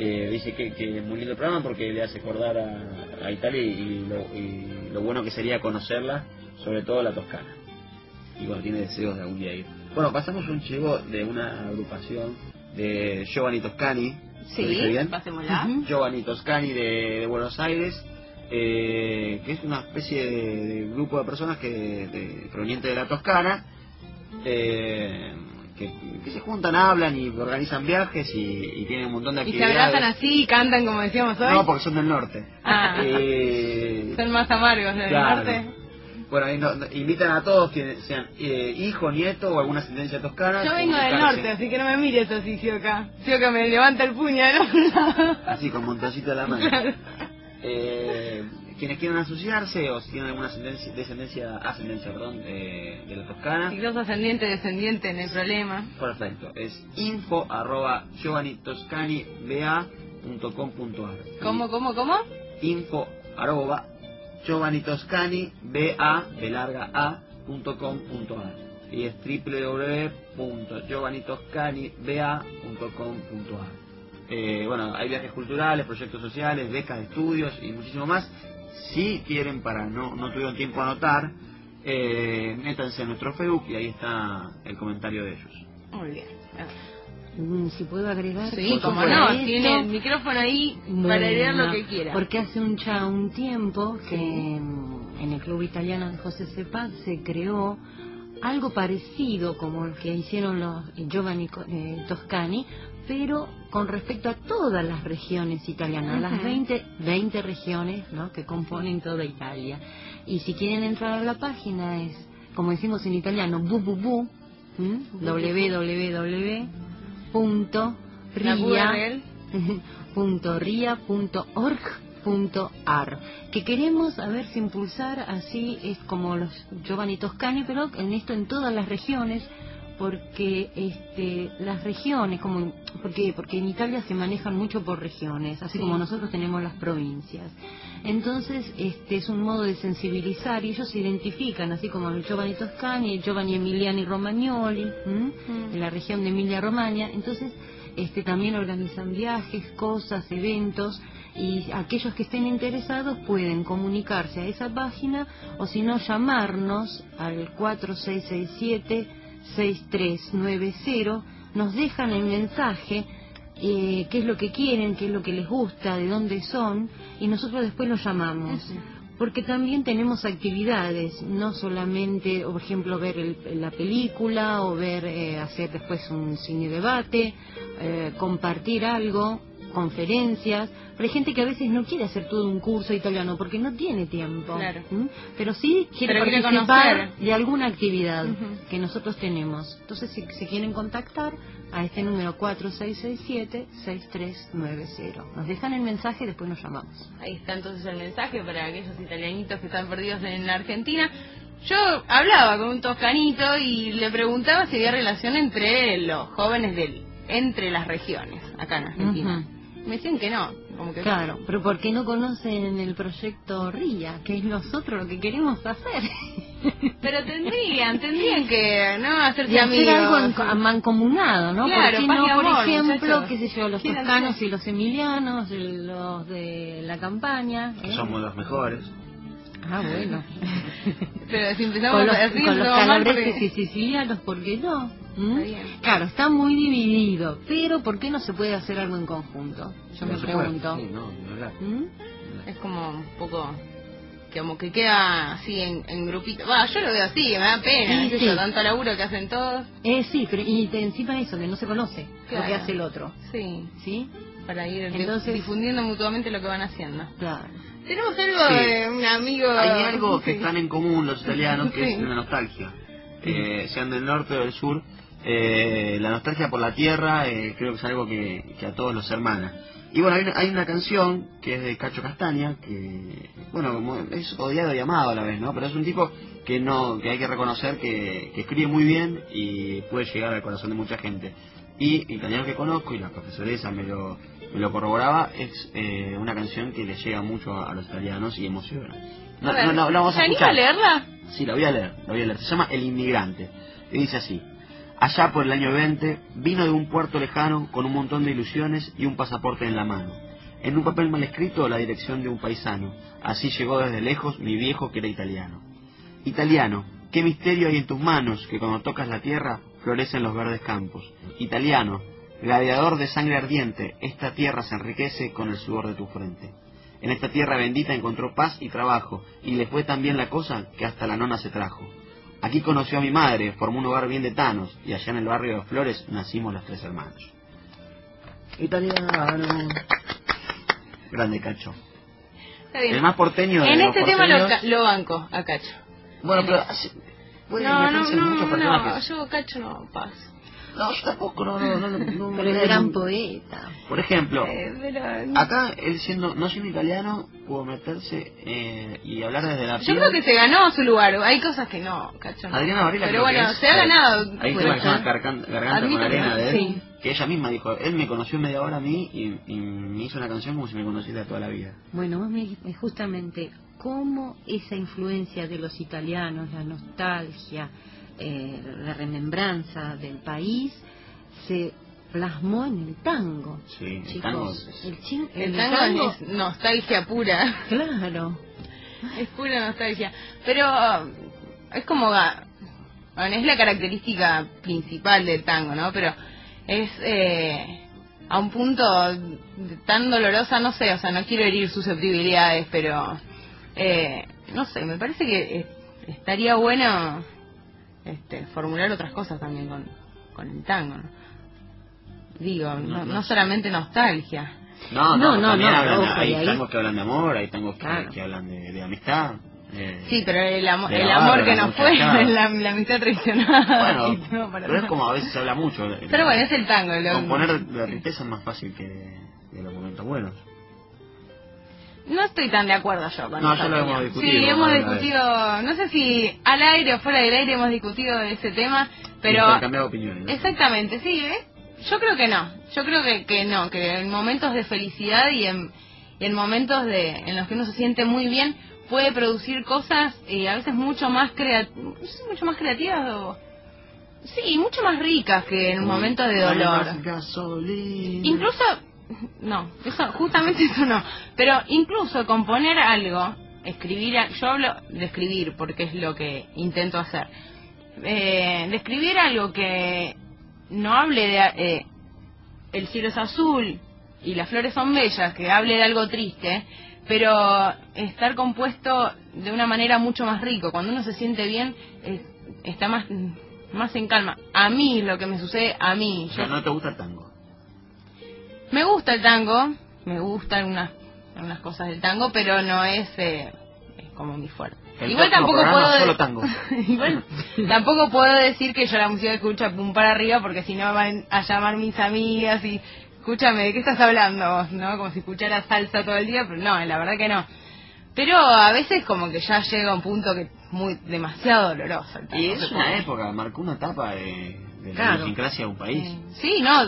eh, dice que, que es muy lindo el programa porque le hace acordar a, a Italia y, y lo, y lo bueno que sería conocerla, sobre todo la Toscana. Y bueno, tiene deseos de algún día ir. Bueno, pasamos un chivo de una agrupación de Giovanni Toscani. ¿lo dije Sí, bien? pasémosla. Giovanni Toscani de, de Buenos Aires, eh, que es una especie de, de grupo de personas que de, proveniente de la Toscana, eh, que, que se juntan, hablan y organizan viajes y, y tienen un montón de Y se actividades. abrazan así y cantan como decíamos hoy. No, porque son del norte. Ah. Eh, Son más amargos del Claro. norte. bueno, ahí no- no- invitan a todos quienes sean eh, hijo, nieto o alguna ascendencia toscana. Yo vengo del norte, así que no me mires así, Sioca. Sioca me levanta el puño del otro lado. Así, con montoncito de la mano. Claro. Eh, quienes quieran asociarse o si tienen alguna ascendencia, descendencia, ascendencia perdón, de, de la Toscana, sos ascendiente, descendiente, no hay problema. perfecto. Es info arroba giovannitoscaniba.com.ar ¿Cómo, cómo, cómo? Info arroba giovannitoscani de larga a punto com punto ar. y es www.giovannitoscaniba.com.ar eh, bueno, hay viajes culturales, proyectos sociales, becas de estudios y muchísimo más. Si quieren, para no, no tuvieron tiempo a anotar, eh, métanse en nuestro Facebook y ahí está el comentario de ellos. Muy bien. Mm, Si puedo agregar. Sí, como no, esto. tiene el micrófono ahí para leer lo que quiera. Porque hace un, ya un tiempo que mm, en el Club Italiano de José Cepaz se creó algo parecido como el que hicieron los Giovanni Co- eh, Toscani, pero con respecto a todas las regiones italianas, las Ujú. 20, 20 regiones ¿no? que componen toda Italia. Y si quieren entrar a la página es, como decimos en italiano, www, ¿m? www punto La ria- URL. punto ria punto org punto ar que queremos a ver si impulsar así es como los Giovanni Toscani pero en esto en todas las regiones porque este las regiones como porque porque en Italia se manejan mucho por regiones así Sí. como nosotros tenemos las provincias entonces este es un modo de sensibilizar y ellos se identifican así como el Giovanni Toscani el Giovanni Emiliani Romagnoli. Mm. en la región de Emilia Romagna entonces este también organizan viajes cosas eventos y aquellos que estén interesados pueden comunicarse a esa página o si no llamarnos al 4667-6390 nos dejan el mensaje eh, qué es lo que quieren, qué es lo que les gusta, de dónde son y nosotros después los llamamos. Porque también tenemos actividades, no solamente, por ejemplo, ver el- la película o ver, eh, hacer después un cine debate, eh, compartir algo, conferencias. Pero hay gente que a veces no quiere hacer todo un curso italiano porque no tiene tiempo. Pero sí quiere Pero participar de alguna actividad que nosotros tenemos. Entonces, si se quieren contactar a este número 4667-6390. Nos dejan el mensaje y después nos llamamos. Ahí está entonces el mensaje para aquellos italianitos que están perdidos en la Argentina. Yo hablaba con un toscanito y le preguntaba si había relación entre los jóvenes del entre las regiones acá en Argentina. Me decían que no, como que Claro, pero porque no conocen el proyecto RIA, que es nosotros lo que queremos hacer. Pero tendrían, tendrían que, ¿no? Hacerse de hacer amigos. algo mancomunado, ¿no? Claro, ¿Por qué no, y por amor, ejemplo, muchachos. qué sé yo, los toscanos y los emilianos, los de la campaña? ¿eh? Somos los mejores. Ah, bueno. Pero si empezamos con los, a decir, con los calabreses porque- y sicilianos, ¿por qué no? ¿Mm? Está. Claro, está muy dividido, pero ¿por qué no se puede hacer algo en conjunto? Yo me No pregunto. Sí, no. ¿Mm? Es como un poco como que queda así en, en grupito. Va, yo lo veo así, me da pena, Sí, qué sé sí. yo, tanto laburo que hacen todos. Eh, sí, pero y te- encima eso, que no se conoce lo que hace el otro. Sí, ¿Sí? para ir Entonces- difundiendo mutuamente lo que van haciendo. Claro. Tenemos algo Sí. de un amigo... Hay algo que están en común los italianos, que Sí. es la nostalgia. Eh, sean del norte o del sur, eh, la nostalgia por la tierra eh, creo que es algo que, que a todos los hermana. Y bueno, hay una, hay una canción que es de Cacho Castaña, que, bueno, como es odiado y amado a la vez, ¿no? Pero es un tipo que no que hay que reconocer que, que escribe muy bien y puede llegar al corazón de mucha gente. Y el italiano que conozco, y la profesoresa me lo, lo corroboraba, es eh, una canción que le llega mucho a, a los italianos y emociona. No, A ver, no, no, la vamos a ¿se anima escuchar. a leerla? Sí, la voy a leer, la voy a leer. Se llama El Inmigrante. Y dice así. Allá por el año 20, vino de un puerto lejano con un montón de ilusiones y un pasaporte en la mano. En un papel mal escrito la dirección de un paisano. Así llegó desde lejos mi viejo que era italiano. Italiano, qué misterio hay en tus manos que cuando tocas la tierra florecen los verdes campos. Italiano, gladiador de sangre ardiente, esta tierra se enriquece con el sudor de tu frente. En esta tierra bendita encontró paz y trabajo, y le fue tan bien la cosa que hasta la nona se trajo. Aquí conoció a mi madre, formó un hogar bien de tanos, y allá en el barrio de Flores nacimos los tres hermanos. Italiano. Grande cacho. Está bien. El más porteño de en los este tema lo, porteños. ca- lo banco, a Cacho. Bueno, pero hace- puede No, no, meterse en no, muchos no, personajes. yo Cacho no paso. No, yo tampoco, no, no, no, no, no, Pero es gran poeta. Por ejemplo, Eh, pero... acá él siendo, no siendo italiano, pudo meterse eh, y hablar desde la Yo piel. creo que se ganó su lugar. Hay cosas que no, Cacho no. Adriana Varela Pero bueno, es, se ha eh, ganado. Hay un tema que. Garganta, Garganta con Arena de él, sí. que ella misma dijo, él me conoció media hora a mí y, y me hizo una canción como si me conociera toda la vida. Bueno, vos me dijiste justamente cómo esa influencia de los italianos, la nostalgia, eh, la remembranza del país, se plasmó en el tango. Sí, el Chicos, tango es- el, chin- El tango es nostalgia pura. Claro. Es pura nostalgia. Pero uh, es como. Bueno, es la característica principal del tango, ¿no? Pero es. Eh, a un punto tan dolorosa, no sé, o sea, no quiero herir susceptibilidades, pero. Eh, no sé, me parece que eh, estaría bueno este, formular otras cosas también con, con el tango, ¿no? Digo, no, no solamente nostalgia. No, No, no, no, hablan hay ahí- tangos que hablan de amor, hay tangos que, Claro. que hablan de, de amistad. eh, Sí, pero el, amo- el la amor barra, que la nos fue, la, la amistad traicionada. Bueno, pero es como a veces se habla mucho. Pero bueno, es el tango. Lo... Componer de tristeza es más fácil que de, de los momentos buenos. No estoy tan de acuerdo yo con No, ya lo hemos opinión. discutido Sí, hemos alguna vez. discutido, no sé si al aire o fuera del aire hemos discutido de ese tema, pero... Opiniones. ¿no? Exactamente, sí, ¿ves? Yo creo que no, yo creo que, que no, que en momentos de felicidad y en, y en momentos de en los que uno se siente muy bien puede producir cosas y a veces mucho más crea mucho más creativas o sí, mucho más ricas que en un momento de dolor. Gasolina. Incluso, no, eso, justamente eso no, pero incluso componer algo, escribir, yo hablo de escribir porque es lo que intento hacer, eh, de escribir algo que no hable de eh, el cielo es azul y las flores son bellas, que hable de algo triste, pero estar compuesto de una manera mucho más rico, cuando uno se siente bien, está más más en calma. A mí, lo que me sucede, a mí. No te gusta el tango. Me gusta el tango, me gustan algunas, algunas cosas del tango, pero no es, eh, es como mi fuerte. El Igual tampoco puedo solo tango. Igual tampoco puedo decir que yo la música escucho pum para arriba porque si no van a llamar mis amigas y escúchame, ¿de qué estás hablando vos? ¿No? Como si escuchara salsa todo el día, pero no, la verdad que no. Pero a veces como que ya llega un punto que es muy demasiado doloroso. el tango, Y es una época, marcó una etapa de, de la idiosincrasia de un país. Sí, no,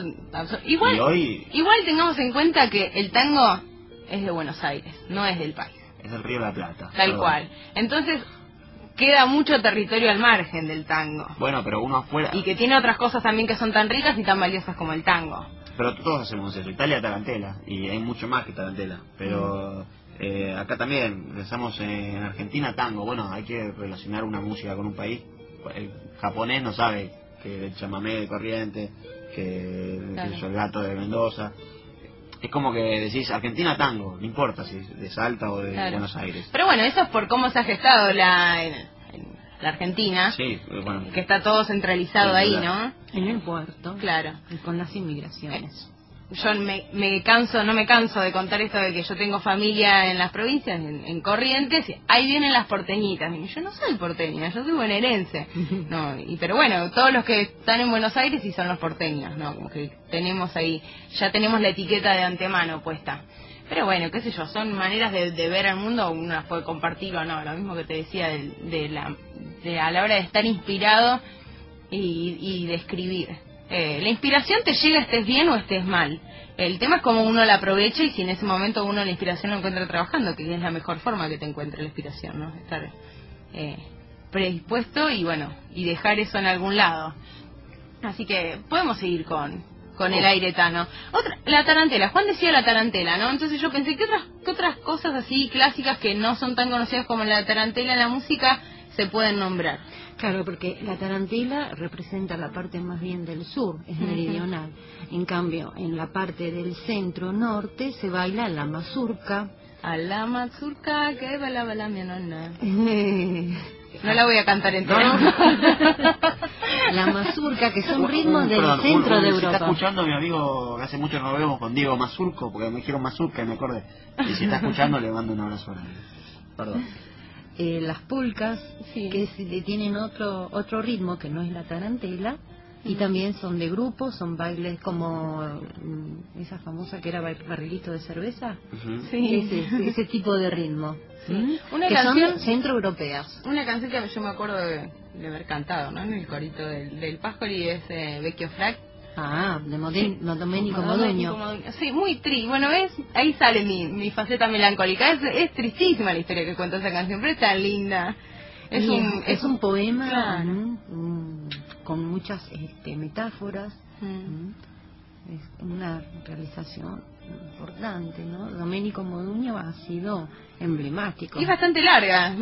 igual hoy Igual tengamos en cuenta que el tango es de Buenos Aires, no es del país, es el Río de la Plata. tal Perdón. cual. Entonces, queda mucho territorio al margen del tango. Bueno, pero uno afuera. Y que tiene otras cosas también que son tan ricas y tan valiosas como el tango. Pero todos hacemos eso. Italia, tarantela. Y hay mucho más que tarantela. Pero eh, acá también pensamos en Argentina, tango. Bueno, hay que relacionar una música con un país. El japonés no sabe que el chamamé de Corriente, que el- Claro. que el gato de Mendoza. Es como que decís Argentina tango, no importa si es de Salta o de Claro. Buenos Aires. Pero bueno, eso es por cómo se ha gestado la, en, en la Argentina, Sí, eh, bueno. que está todo centralizado Sí, ahí. ¿no? En el puerto. Claro. Y con las inmigraciones. Yo me, me canso, no me canso de contar esto de que yo tengo familia en las provincias, en, en Corrientes, y ahí vienen las porteñitas. Y yo no soy porteña, yo soy bonaerense. No, y, pero bueno, todos los que están en Buenos Aires sí son los porteños, ¿no? Como que tenemos ahí, ya tenemos la etiqueta de antemano puesta. Pero bueno, qué sé yo, son maneras de, de ver el mundo, una puede compartir o no, lo mismo que te decía de, de la, de a la hora de estar inspirado y, y de escribir. Eh, la inspiración te llega estés bien o estés mal. El tema es cómo uno la aprovecha y si en ese momento uno la inspiración lo encuentra trabajando, que es la mejor forma que te encuentre la inspiración, ¿no? Estar eh, predispuesto y bueno, y dejar eso en algún lado. Así que podemos seguir con, con el aire tano. Otra, la tarantela, Juan decía la tarantela, ¿no? Entonces yo pensé, ¿qué otras, ¿qué otras cosas así clásicas que no son tan conocidas como la tarantela en la música se pueden nombrar? Claro, porque la tarantela representa la parte más bien del sur, es meridional. En cambio, en la parte del centro norte se baila la mazurca. A la mazurca que bala bala mi nonna. la No la voy a cantar entera. mazurca, que son Un- ritmos un- del perdón, centro un- de Se está Europa. escuchando mi amigo, hace mucho no nos vemos con Diego Mazurco, porque me dijeron Mazurca y me acordé. Y si está escuchando, le mando un abrazo grande. Perdón. Eh, las pulcas, Sí. que si- tienen otro otro ritmo que no es la tarantela, y también son de grupo, son bailes como mm, esa famosa que era ba- barrilito de cerveza. Sí. Ese, ese tipo de ritmo. Sí. Una que canción- son centroeuropeas. Una canción que yo me acuerdo de, de haber cantado, ¿no? En el corito del, del Pascoli es eh, Vecchio Frac. Ah, de Moden- no, Domenico. Modugno. Sí, muy triste. Bueno, es, ahí sale mi, mi faceta melancólica. Es, es tristísima la historia que cuenta esa canción, pero es tan linda. Es Y un, es un poema Claro. con muchas este, metáforas. Mm. Es una realización importante, ¿no? Domenico Modugno ha sido emblemático. Y es bastante larga,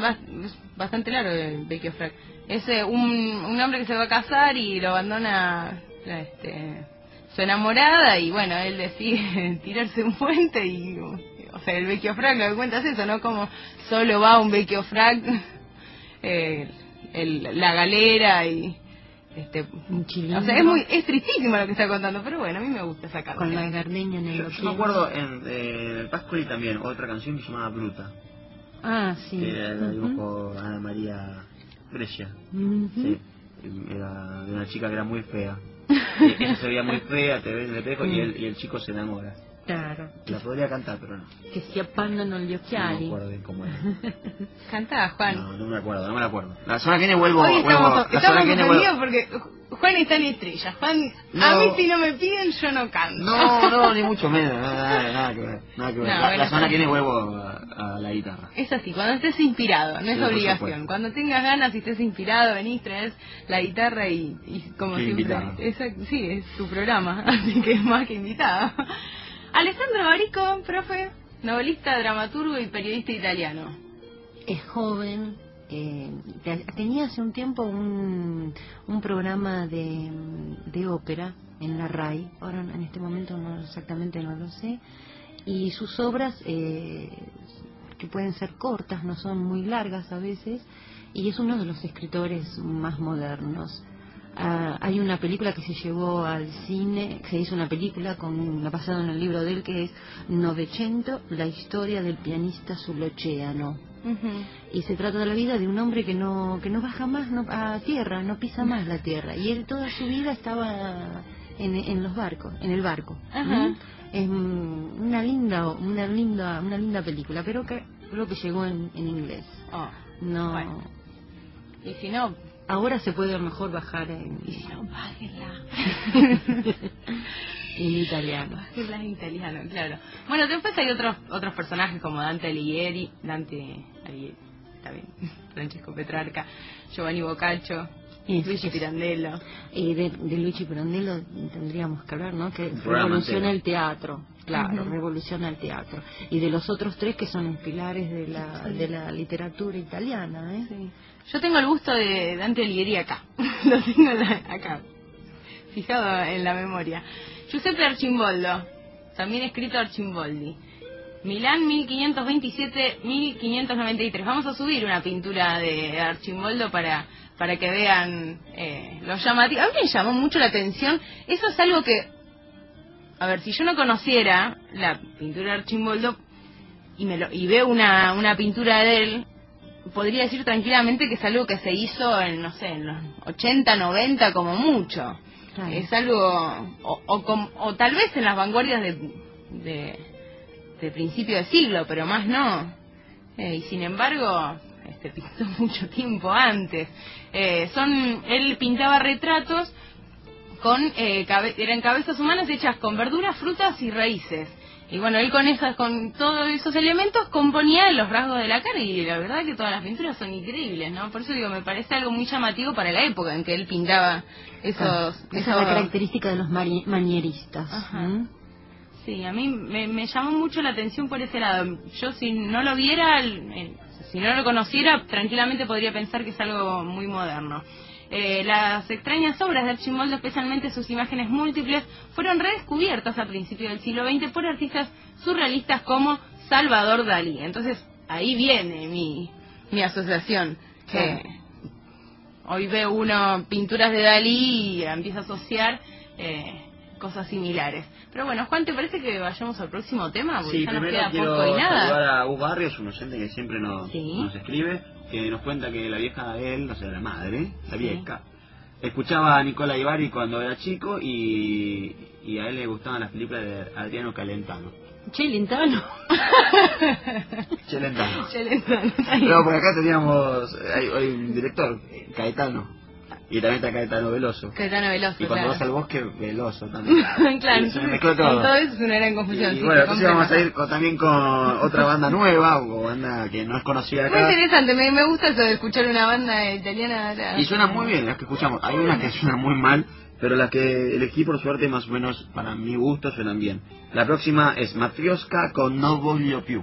bastante largo el Vecchio Frac. Es eh, un, un hombre que se va a casar y lo abandona este, su enamorada y bueno, él decide tirarse un puente y, o sea, el Vecchio Frac lo que cuenta es eso, ¿no? Como solo va un Vecchio Frac, eh, el- la galera y... Este, Un o sea, es muy es tristísimo lo que está contando, pero bueno, a mí me gusta esa con la canción. gardenia en el Yo, yo me acuerdo en, eh, en el Pascoli también, otra canción que se llamaba Bruta, Ah, sí. que la dibujó Ana María. Sí, era de una chica que era muy fea. Y ella se veía muy fea, te ves en el espejo y el, y el chico se enamora. Claro. La podría cantar, pero no. Che si appannano gli No me occhiali. acuerdo cómo era. Cantá, Juan. No, no me acuerdo, no me acuerdo. La semana que viene vuelvo. Hoy vuelvo estamos, la estamos viene vuelvo. porque Juan está en estrella. Juan, No. a mí si no me piden, yo no canto. No, no, ni mucho menos. Nada, nada, que ver. Nada que ver. No, la, la semana que viene vuelvo a, a la guitarra. Es así, cuando estés inspirado, no Sí, es por obligación. Cuando tengas ganas y estés inspirado, venís, traes la guitarra y, y como Sí, siempre. invitado. Exacto, sí, es tu programa, así que es más que invitado. Alessandro Barico, profe, novelista, dramaturgo y periodista italiano. Es joven. eh, te- tenía hace un tiempo un, un programa de, de ópera en la RAI. Ahora en este momento no exactamente no lo sé. Y sus obras, eh, que pueden ser cortas, no son muy largas a veces, y es uno de los escritores más modernos. Ah, hay una película que se llevó al cine, se hizo una película con basada en el libro de él que es Novecento, la historia del pianista sull'oceano. Y se trata de la vida de un hombre que no que no baja más no- a tierra, no pisa más la tierra. Y él toda su vida estaba en, en los barcos, en el barco. Ajá. ¿Mm? Es una linda una linda una linda película, pero que creo que llegó en, en inglés. Oh, No. Bueno. Y si no, Ahora se puede a lo mejor bajar en, y no, en italiano. En italiano, claro. Bueno, después hay otros otros personajes como Dante Alighieri, Dante Alighieri, está bien. Francesco Petrarca, Giovanni Boccaccio, Es- Luigi es- Pirandello. Y de, de Luigi Pirandello tendríamos que hablar, ¿no? Que revoluciona el teatro, claro, revoluciona el teatro. Y de los otros tres que son pilares de la, de la literatura italiana, ¿eh? Sí. Yo tengo el gusto de Dante Alighieri acá. Lo tengo acá. Fijado en la memoria. Giuseppe Archimboldo. También escrito Archimboldi. Milán 1527-1593. Vamos a subir una pintura de Archimboldo para, para que vean eh, lo llamativo. A mí me llamó mucho la atención. Eso es algo que... A ver, si yo no conociera la pintura de Archimboldo y, me lo, y veo una, una pintura de él, podría decir tranquilamente que es algo que se hizo en, no sé, en los 80, 90 como mucho. Es algo, o, o, com- o tal vez en las vanguardias de, de, de principio de siglo, pero más no. Eh, y sin embargo, este pintó mucho tiempo antes. Eh, son, él pintaba retratos con eh, cabe- eran cabezas humanas hechas con verduras, frutas y raíces. Y bueno, él con esas, con todos esos elementos componía los rasgos de la cara y la verdad que todas las pinturas son increíbles, ¿no? Por eso digo, me parece algo muy llamativo para la época en que él pintaba esos... Claro. Esa es esos- la característica de los manieristas. Ajá. Sí, a mí me, me llamó mucho la atención por ese lado. Yo si no lo viera, el- si no lo conociera, tranquilamente podría pensar que es algo muy moderno. Eh, las extrañas obras de Archimoldo, especialmente sus imágenes múltiples, fueron redescubiertas a principios del siglo XX por artistas surrealistas como Salvador Dalí. Entonces, ahí viene mi, mi asociación. Eh, hoy ve uno pinturas de Dalí y empieza a asociar eh, cosas similares. Pero bueno, Juan, ¿te parece que vayamos al próximo tema? Porque Sí, ya nos primero queda quiero poco y saludar nada. a Hugo Barrios, un oyente que siempre nos, Sí. nos escribe, que nos cuenta que la vieja de él, o sea, la madre, la Sí. vieja, escuchaba a Nicola Ibarri cuando era chico y, y a él le gustaban las películas de Adriano Calentano. Che, Lintano. Celentano. Celentano, está bien. Pero por acá teníamos, hay, hay un director, Caetano, y también está Caetano Veloso. Caetano Veloso, Y cuando claro. vas al bosque, Veloso también. claro, Y se me todo. todo eso es una gran confusión. Y sí, bueno, entonces vamos a ir con- también con otra banda nueva, o banda que no es conocida Muy acá. interesante, me, me gusta eso de escuchar una banda italiana. Y suena muy bien las que escuchamos. Hay unas que suenan muy mal, pero las que elegí por suerte más o menos para mi gusto suenan bien. La próxima es Matrioska con No Voglio Più.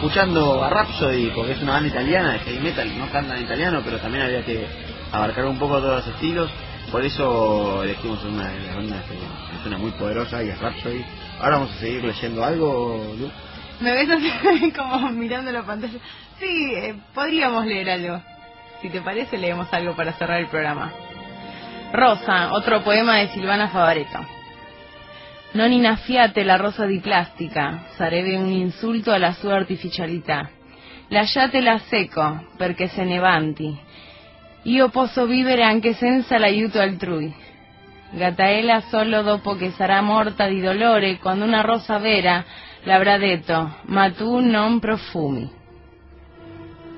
Escuchando a Rhapsody porque es una banda italiana de heavy metal, no cantan en italiano, pero también había que abarcar un poco todos los estilos. Por eso elegimos una de las bandas que que suena muy poderosa y es Rhapsody. Ahora vamos a seguir leyendo algo, Lu. Me ves así como mirando la pantalla. Sí, eh, podríamos leer algo. Si te parece, leemos algo para cerrar el programa. Rosa, otro poema de Silvana Favaretto. Non innaffiate la rosa di plastica, sarebbe un insulto alla sua artificialità. Lasciatela secco, perché se ne vanti. Io posso vivere anche senza l'aiuto altrui. Gattaella solo dopo che sarà morta di dolore, quando una rosa vera l'avrà detto, ma tu non profumi.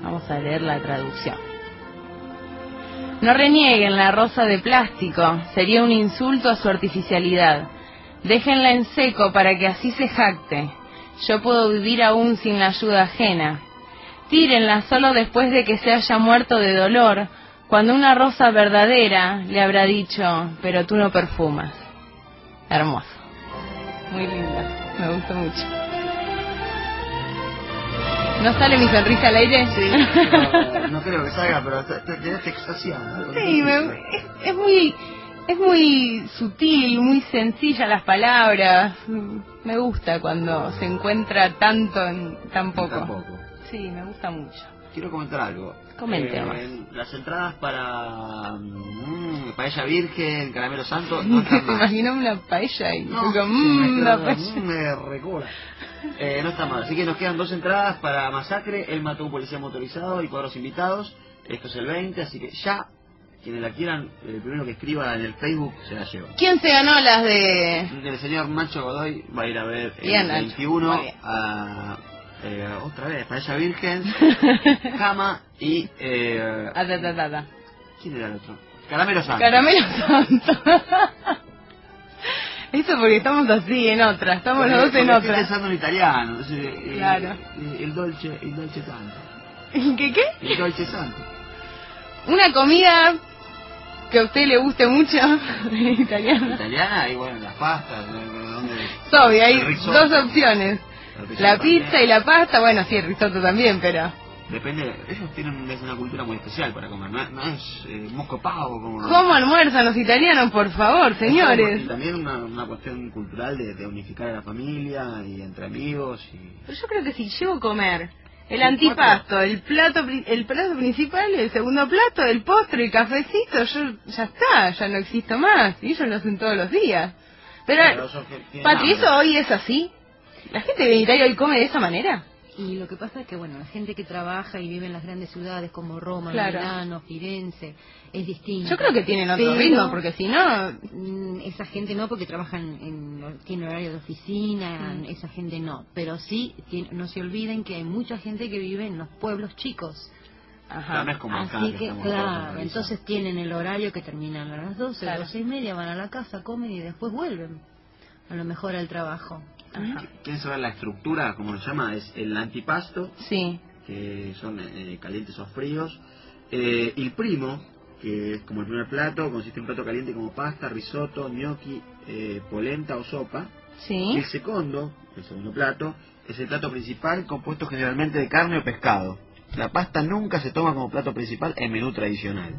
Vamos a leer la traducción. No renieguen la rosa de plástico, sería un insulto a su artificialidad. Déjenla en seco para que así se jacte. Yo puedo vivir aún sin la ayuda ajena. Tírenla solo después de que se haya muerto de dolor, cuando una rosa verdadera le habrá dicho, pero tú no perfumas. Hermoso. Muy linda, me gustó mucho. ¿No sale mi sonrisa al aire? Sí, no, no creo que salga, pero te, te extasiada. Sí, me- es, es muy es muy sutil, muy sencilla las palabras. Me gusta cuando se encuentra tanto en tan poco. Tampoco. Sí, me gusta mucho. Quiero comentar algo. Comente Eh, las entradas para mm, paella virgen, caramelo santo, no están mal. una paella y No, como, sí, me "Mm, quedo- una paella. me recobra. Eh, no está mal. Así que nos quedan dos entradas para Masacre. Él mató a un policía motorizado y cuadros invitados. Esto es el 20, así que ya, quienes la quieran, el primero que escriba en el Facebook se la lleva. ¿Quién se ganó las de El señor Nacho Godoy va a ir a ver el Bien, Nacho. 21 Muy bien. a eh, otra vez Paella Virgen, Cama y eh, Ah, ta, ta, ta. ¿quién era el otro? Caramelo Santo. Caramelo Santo? Eso porque estamos así en otra, estamos los dos en estoy otra. pensando en italiano, eh, Claro. eh, el dolce, el dolce santo, ¿Qué qué? el dolce santo. Una comida que a usted le guste mucho, italiana. Italiana y bueno, las pastas. ¿dónde? Obvio, hay dos opciones. La también. pizza y la pasta, bueno, sí, el risotto también, pero... Depende, ellos tienen es una cultura muy especial para comer, no, no es eh, mosco pavo como... ¿Cómo almuerzan los italianos, por favor, Y señores? también una, una cuestión cultural de, de unificar a la familia y entre amigos y... Pero yo creo que si llevo a comer el antipasto, el plato el plato principal, el segundo plato, el postre, el cafecito, yo ya está, ya no existo más. Y ellos lo hacen todos los días. Pero, Patri. ¿eso hoy es así? ¿La gente de Italia hoy come de esa manera? Y lo que pasa es que, bueno, la gente que trabaja y vive en las grandes ciudades como Roma, Claro. Milano, Firenze, es distinto. Yo creo que tienen otro Pero, ritmo, porque si no... mm, Esa gente no, porque trabajan en, tiene horario de oficina, Mm. esa gente no. Pero sí, no se olviden que hay mucha gente que vive en los pueblos chicos. Pero no es como acá, Así que que, estamos todos claro, entonces tienen el horario que terminan a las 12, Claro. a las 6 y media, van a la casa, comen y después vuelven. A lo mejor al trabajo. ¿Quieren saber la estructura, como se llama? Es el antipasto, Sí. que son eh, calientes o fríos. Eh, el primo, que es como el primer plato, consiste en un plato caliente como pasta, risotto, gnocchi, eh, polenta o sopa. Sí. el segundo, el segundo plato, es el plato principal compuesto generalmente de carne o pescado. La pasta nunca se toma como plato principal en menú tradicional.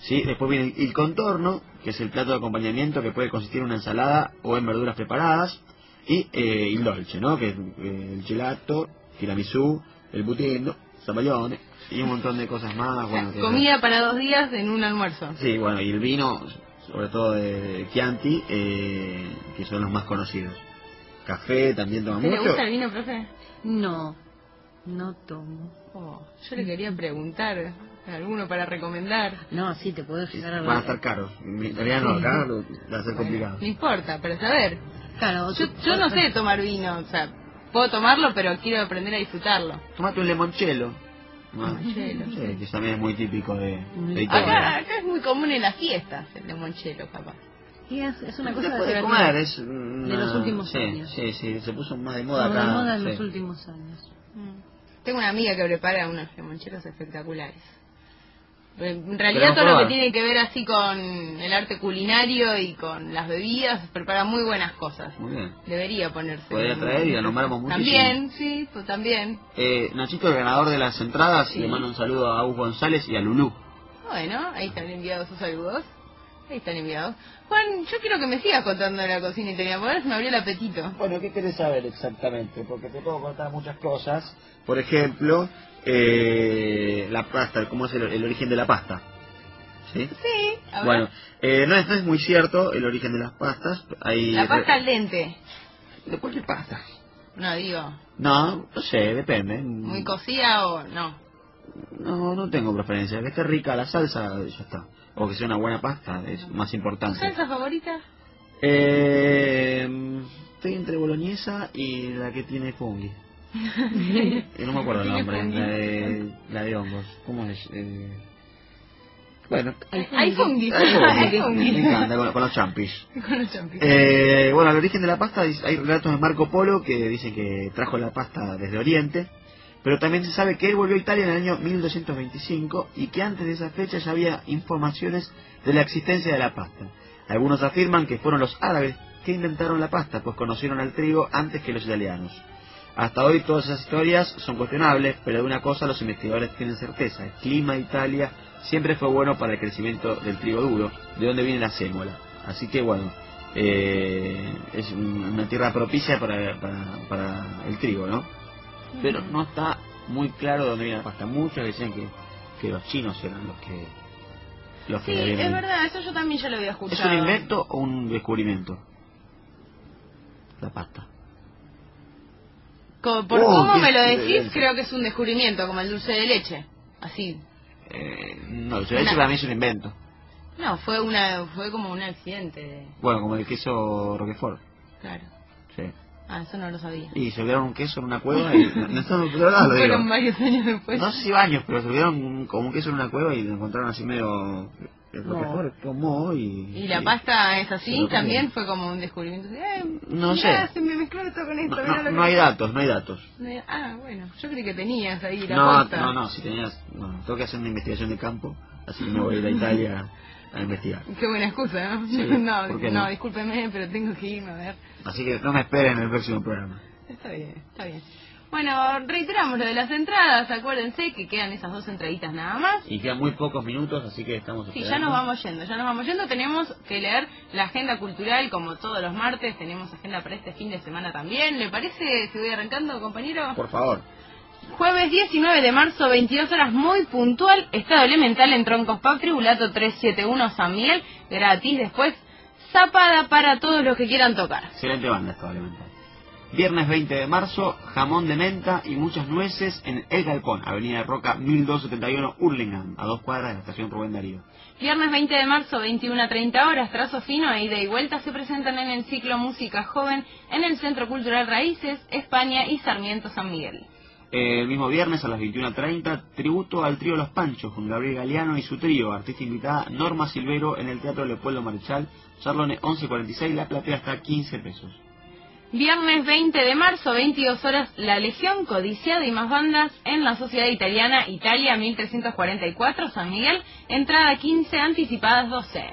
¿Sí? Después viene el contorno, que es el plato de acompañamiento que puede consistir en una ensalada o en verduras preparadas. Y eh, el dolce, ¿no? que es eh, el gelato, tiramisú, el budino, zapallones y un montón de cosas más. Bueno, que- Comida para dos días en un almuerzo. Sí, bueno, y el vino, sobre todo de Chianti, eh, que son los más conocidos. Café también toma ¿Usted le mucho. gusta el vino, profe? No, no tomo. Oh, yo le quería preguntar, ¿alguno para recomendar? No, sí, te puedo llegar a Van a estar caros. En italiano acá lo- va a ser complicado. No importa, pero saber. Claro, Yo, yo no sé tomar vino, o sea, puedo tomarlo, pero quiero aprender a disfrutarlo. Tomate un limoncello. Limoncello. sí, que también es muy típico de, de Acá, Italia. acá es muy común en las fiestas el limonchelo, capaz. Y es, es una Se cosa puede de comer, es una- De los últimos sí, años. Sí, sí, se puso más de moda Como de acá. moda en sí. los últimos años. Tengo una amiga que prepara unos limonchelos espectaculares. En realidad todo lo que tiene que ver así con el arte culinario y con las bebidas prepara muy buenas cosas. Muy bien. Debería ponerse. Podría traer y la nombramos muchísimo. También, sí, pues también. Eh, Nachito, el ganador de las entradas, Sí. le mando un saludo a Agus González y a Lulú. Bueno, ahí están enviados sus saludos. Ahí están enviados. Juan, yo quiero que me sigas contando de la cocina italiana, porque me abrió el apetito. Bueno, ¿qué querés saber exactamente? Porque te puedo contar muchas cosas. Por ejemplo, eh, la pasta, cómo es el, el origen de la pasta. ¿Sí? Sí, a ver. Bueno, eh, no, es, no es muy cierto el origen de las pastas. Hay la pasta al dente. De cualquier pasta. No, digo, No, no sé, depende. muy cocida o no. No, no tengo preferencia. Que esté rica la salsa, ya está. O que sea una buena pasta, es más ¿Tu importante. salsa favorita? Eh, estoy entre boloñesa y la que tiene fungi. Eh, no me acuerdo el nombre, la de, la de hongos. ¿Cómo es? Eh, bueno, Hay fungi. me encanta, con, con los champis. Con los champis. Eh, bueno, al origen de la pasta hay relatos de Marco Polo que dicen que trajo la pasta desde Oriente, pero también se sabe que él volvió a Italia en el año 1225 y que antes de esa fecha ya había informaciones de la existencia de la pasta. Algunos afirman que fueron los árabes que inventaron la pasta, pues conocieron al trigo antes que los italianos. Hasta hoy todas esas historias son cuestionables, pero de una cosa los investigadores tienen certeza, el clima de Italia siempre fue bueno para el crecimiento del trigo duro, de donde viene la sémola. Así que bueno, eh, es un- una tierra propicia para, para, para el trigo, ¿no? Pero no está muy claro de dónde viene la pasta. Muchos decían que, que los chinos eran los que... Los que Sí, habían- es verdad, eso yo también ya lo había ¿Es escuchado. un invento o un descubrimiento? La pasta. Por Oh, cómo me lo decís, creo que es un descubrimiento, como el dulce de leche. Así. Eh, no, yo Una- para mí es un invento. No, fue una fue como un accidente. de- Bueno, como el queso Roquefort. Claro. Sí. Ah, eso no lo sabía. Y se olvidaron un queso en una cueva y... No, no, de lo. Fueron varios años después. No sé si baños, pero se un- como un queso en una cueva y lo encontraron así medio... El No. Roquefort tomó y... Y la pasta es así, lo también fue como un descubrimiento. Eh, No mirá, sé. se me mezcló esto con esto. No, no- lo no hay datos, no hay datos. Ah, bueno, yo creí que tenías ahí la No, posta. no, no, si tenías... No, tengo que hacer una investigación de campo, así que me voy a ir a Italia a investigar. Qué buena excusa, ¿no? Sí, no, ¿por qué no, no? discúlpeme, pero tengo que irme a ver. Así que no me esperen en el próximo programa. Está bien, está bien. Bueno, reiteramos lo de las entradas, acuérdense que quedan esas dos entraditas nada más. Y quedan muy pocos minutos, así que estamos Sí, esperando. ya nos vamos yendo, ya nos vamos yendo. Tenemos que leer la agenda cultural como todos los martes. Tenemos agenda para este fin de semana también. ¿Le parece si voy arrancando, compañero? Por favor. Jueves 19 de marzo, 22 horas, muy puntual. Estado elemental en Troncos Pub, Tribulato 371 San Miguel. Gratis. Después, zapada para todos los que quieran tocar. Excelente banda esta elemental. Viernes 20 de marzo, jamón de menta y muchas nueces en El Galpón, Avenida Roca 1271 Hurlingham, a dos cuadras de la estación Rubén Darío. Viernes 20 de marzo, 21 a 30 horas, trazo fino, e ida y vuelta se presentan en el ciclo Música Joven en el Centro Cultural Raíces, España y Sarmiento San Miguel. El mismo viernes a las 21.30, tributo al trío Los Panchos con Gabriel Galeano y su trío, artista invitada Norma Silvero en el Teatro Leopoldo Marechal, Charlone 1146, la platea está a 15 pesos. Viernes 20 de marzo, 22 horas, La Legión, Codiciada y más bandas en la Sociedad Italiana, Italia 1344, San Miguel, entrada 15, anticipadas 12.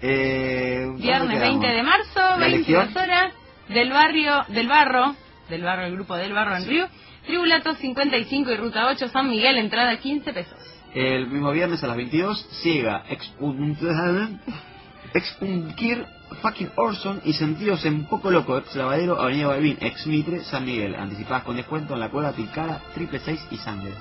Eh, ¿dónde Viernes quedamos? 20 de marzo, ¿La 22 Legión? horas, del barrio, del barro, del barro, el grupo del barro en Río, Tribulato 55 y Ruta 8, San Miguel, entrada 15 pesos. El mismo viernes a las 22, Ciega, Expun- Expunkir, Fucking Orson y Sentidos en Poco Loco, ex Lavadero, Avenida Balvin, ex Mitre, San Miguel. Anticipadas con descuento en la cueva Tilcara, Triple 6 y Sangre.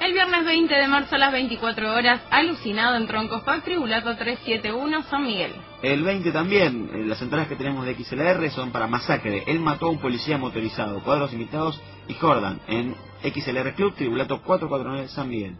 El viernes 20 de marzo a las 24 horas, alucinado en Troncos Pac, Tribulato 371, San Miguel. El 20 también, eh, las entradas que tenemos de XLR son para Masacre, Él mató a un policía motorizado, Cuadros Invitados y Jordan, en XLR Club, Tribulato 449 San Miguel.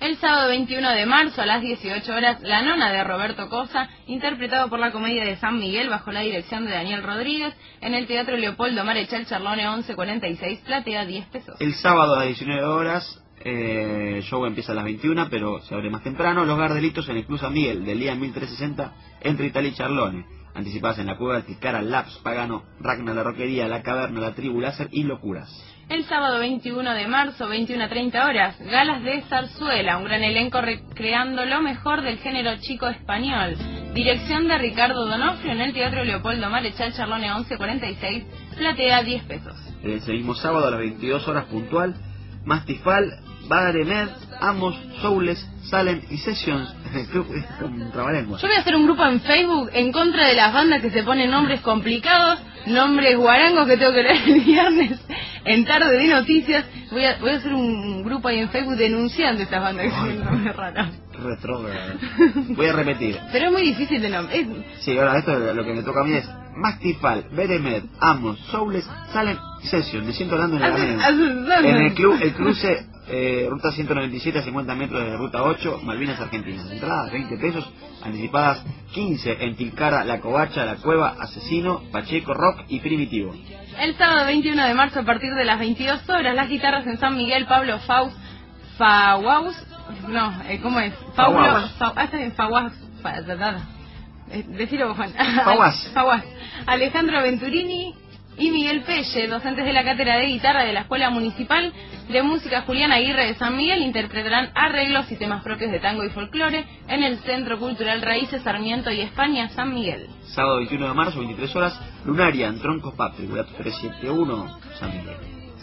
El sábado 21 de marzo a las 18 horas, La Nona de Roberto Cosa, interpretado por la Comedia de San Miguel bajo la dirección de Daniel Rodríguez, en el Teatro Leopoldo Marechal Charlone 1146, platea 10 pesos. El sábado a las 19 horas, eh, el show empieza a las 21, pero se abre más temprano. Los Gardelitos en el Club San Miguel, del día 1360, entre Italia y Charlone. Anticipadas en la cueva de Tilcara, Laps, Pagano, Ragnar, la Roquería, la Caverna, la Tribu Láser y Locuras. El sábado 21 de marzo, 21 a 30 horas, galas de zarzuela, un gran elenco recreando lo mejor del género chico español. Dirección de Ricardo Donofrio en el Teatro Leopoldo Marechal Charlone 1146, platea 10 pesos. Ese mismo sábado a las 22 horas puntual, Mastifal, Badaremed, Amos, Soules, Salem y Sessions el. Yo voy a hacer un grupo en Facebook en contra de las bandas que se ponen nombres complicados, nombres guarangos que tengo que leer el viernes en tarde de noticias. Voy a, voy a hacer un grupo ahí en Facebook denunciando estas bandas que tienen nombres raros. Retrógrado. Voy a repetir. Pero es muy difícil de nombrar. Sí, ahora esto lo que me toca a mí es Mastifal, Beremed, Amos, Soules, Salem y Sessions. Me siento hablando en la En el club, el cruce, eh, ruta 197 a 50 metros de ruta 8, Malvinas Argentinas. Entradas 20 pesos, anticipadas 15 en Tilcara, La Covacha, La Cueva, Asesino, Pacheco, Rock y Primitivo. El sábado 21 de marzo a partir de las 22 horas, las guitarras en San Miguel, Pablo Faust, Fawaus, no, eh, ¿cómo es? Pablo. Fa- ah, está bien, Faguas, fa- da- da- eh, decilo vos, Juan. Faguas. Faguas. Alejandro Venturini y Miguel Pelle, docentes de la cátedra de guitarra de la Escuela Municipal de Música Julián Aguirre de San Miguel, interpretarán arreglos y temas propios de tango y folclore en el Centro Cultural Raíces Sarmiento y España, San Miguel. Sábado 21 de marzo, 23 horas, Lunaria, en Troncos Tribulato 371, San Miguel.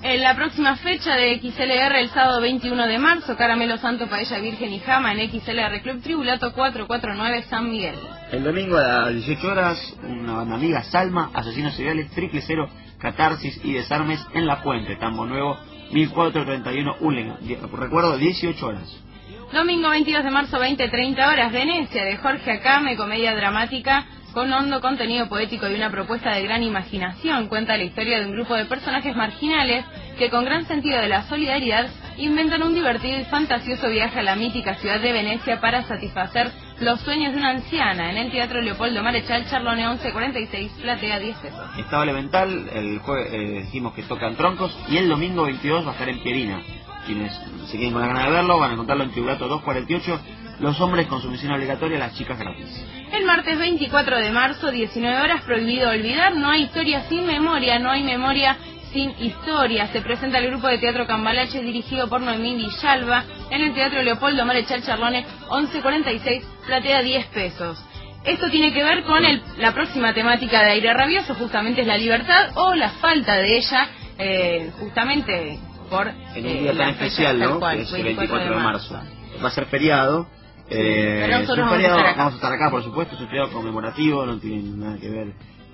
En la próxima fecha de XLR, el sábado 21 de marzo, Caramelo Santo, Paella Virgen y Jama en XLR Club Tribulato 449 San Miguel. El domingo a las 18 horas, una banda amiga, Salma, Asesinos Seriales, Triple Cero, Catarsis y Desarmes en La Puente, Tambo Nuevo, 1431 Ulen. Recuerdo, 18 horas. Domingo 22 de marzo, 20-30 horas, Venecia, de Jorge Acame, comedia dramática con hondo contenido poético y una propuesta de gran imaginación. Cuenta la historia de un grupo de personajes marginales que con gran sentido de la solidaridad inventan un divertido y fantasioso viaje a la mítica ciudad de Venecia para satisfacer los sueños de una anciana en el Teatro Leopoldo Marechal Charlone 1146, platea 10 pesos. Estado Elemental, el jueves eh, dijimos que tocan troncos, y el domingo 22 va a estar en Pierina. Quienes se queden con la gana de verlo van a encontrarlo en Tribulato 248, los hombres con sumisión obligatoria, las chicas gratis. El martes 24 de marzo, 19 horas, prohibido olvidar, no hay historia sin memoria, no hay memoria sin historia. Se presenta el grupo de teatro Cambalache dirigido por Noemí Villalba en el Teatro Leopoldo Marechal Charlone 1146, platea 10 pesos. Esto tiene que ver con el- la próxima temática de Aire Rabioso, justamente es la libertad o la falta de ella, eh, justamente por En un eh, día tan especial, ¿no? cual, es el 24 de marzo. Va a ser feriado. Eh, pero es nosotros un vamos a vamos a estar acá, por supuesto, es un feriado conmemorativo, no tiene nada que ver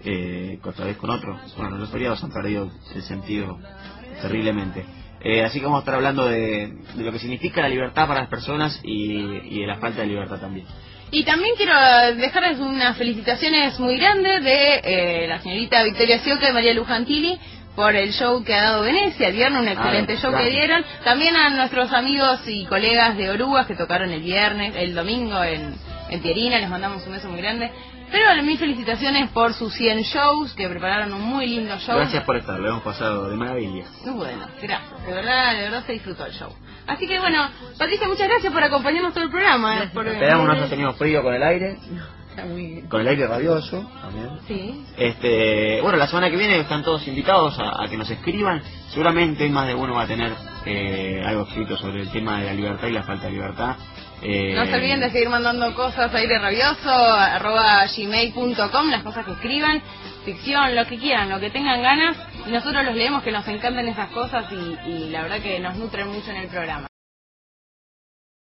eh, otra vez con otro. Bueno, los feriados han perdido el sentido terriblemente. Eh, así que vamos a estar hablando de, de lo que significa la libertad para las personas y, y de la falta de libertad también. Y también quiero dejarles unas felicitaciones muy grandes de eh, la señorita Victoria Sioca y María Lujantili por el show que ha dado Venecia, el viernes, un excelente Ah, show que dieron. También a nuestros amigos y colegas de Orugas que tocaron el viernes, el domingo en, en Pierina, les mandamos un beso muy grande. Pero mis felicitaciones por sus 100 shows, que prepararon un muy lindo show. Gracias por estar, lo hemos pasado de maravilla. Bueno, gracias. De verdad, de verdad se disfrutó el show. Así que bueno, Patricia, muchas gracias por acompañarnos todo el programa. eh, por- Esperamos no hayas tenido frío con el aire, Está muy bien. con el aire rabioso también. Sí. Este, bueno, la semana que viene están todos invitados a, a que nos escriban. Seguramente más de uno va a tener eh, algo escrito sobre el tema de la libertad y la falta de libertad. Eh, No se olviden de seguir mandando cosas aire rabioso, arroba gmail.com, las cosas que escriban, ficción, lo que quieran, lo que tengan ganas. Y nosotros los leemos, que nos encantan esas cosas y, y la verdad que nos nutren mucho en el programa.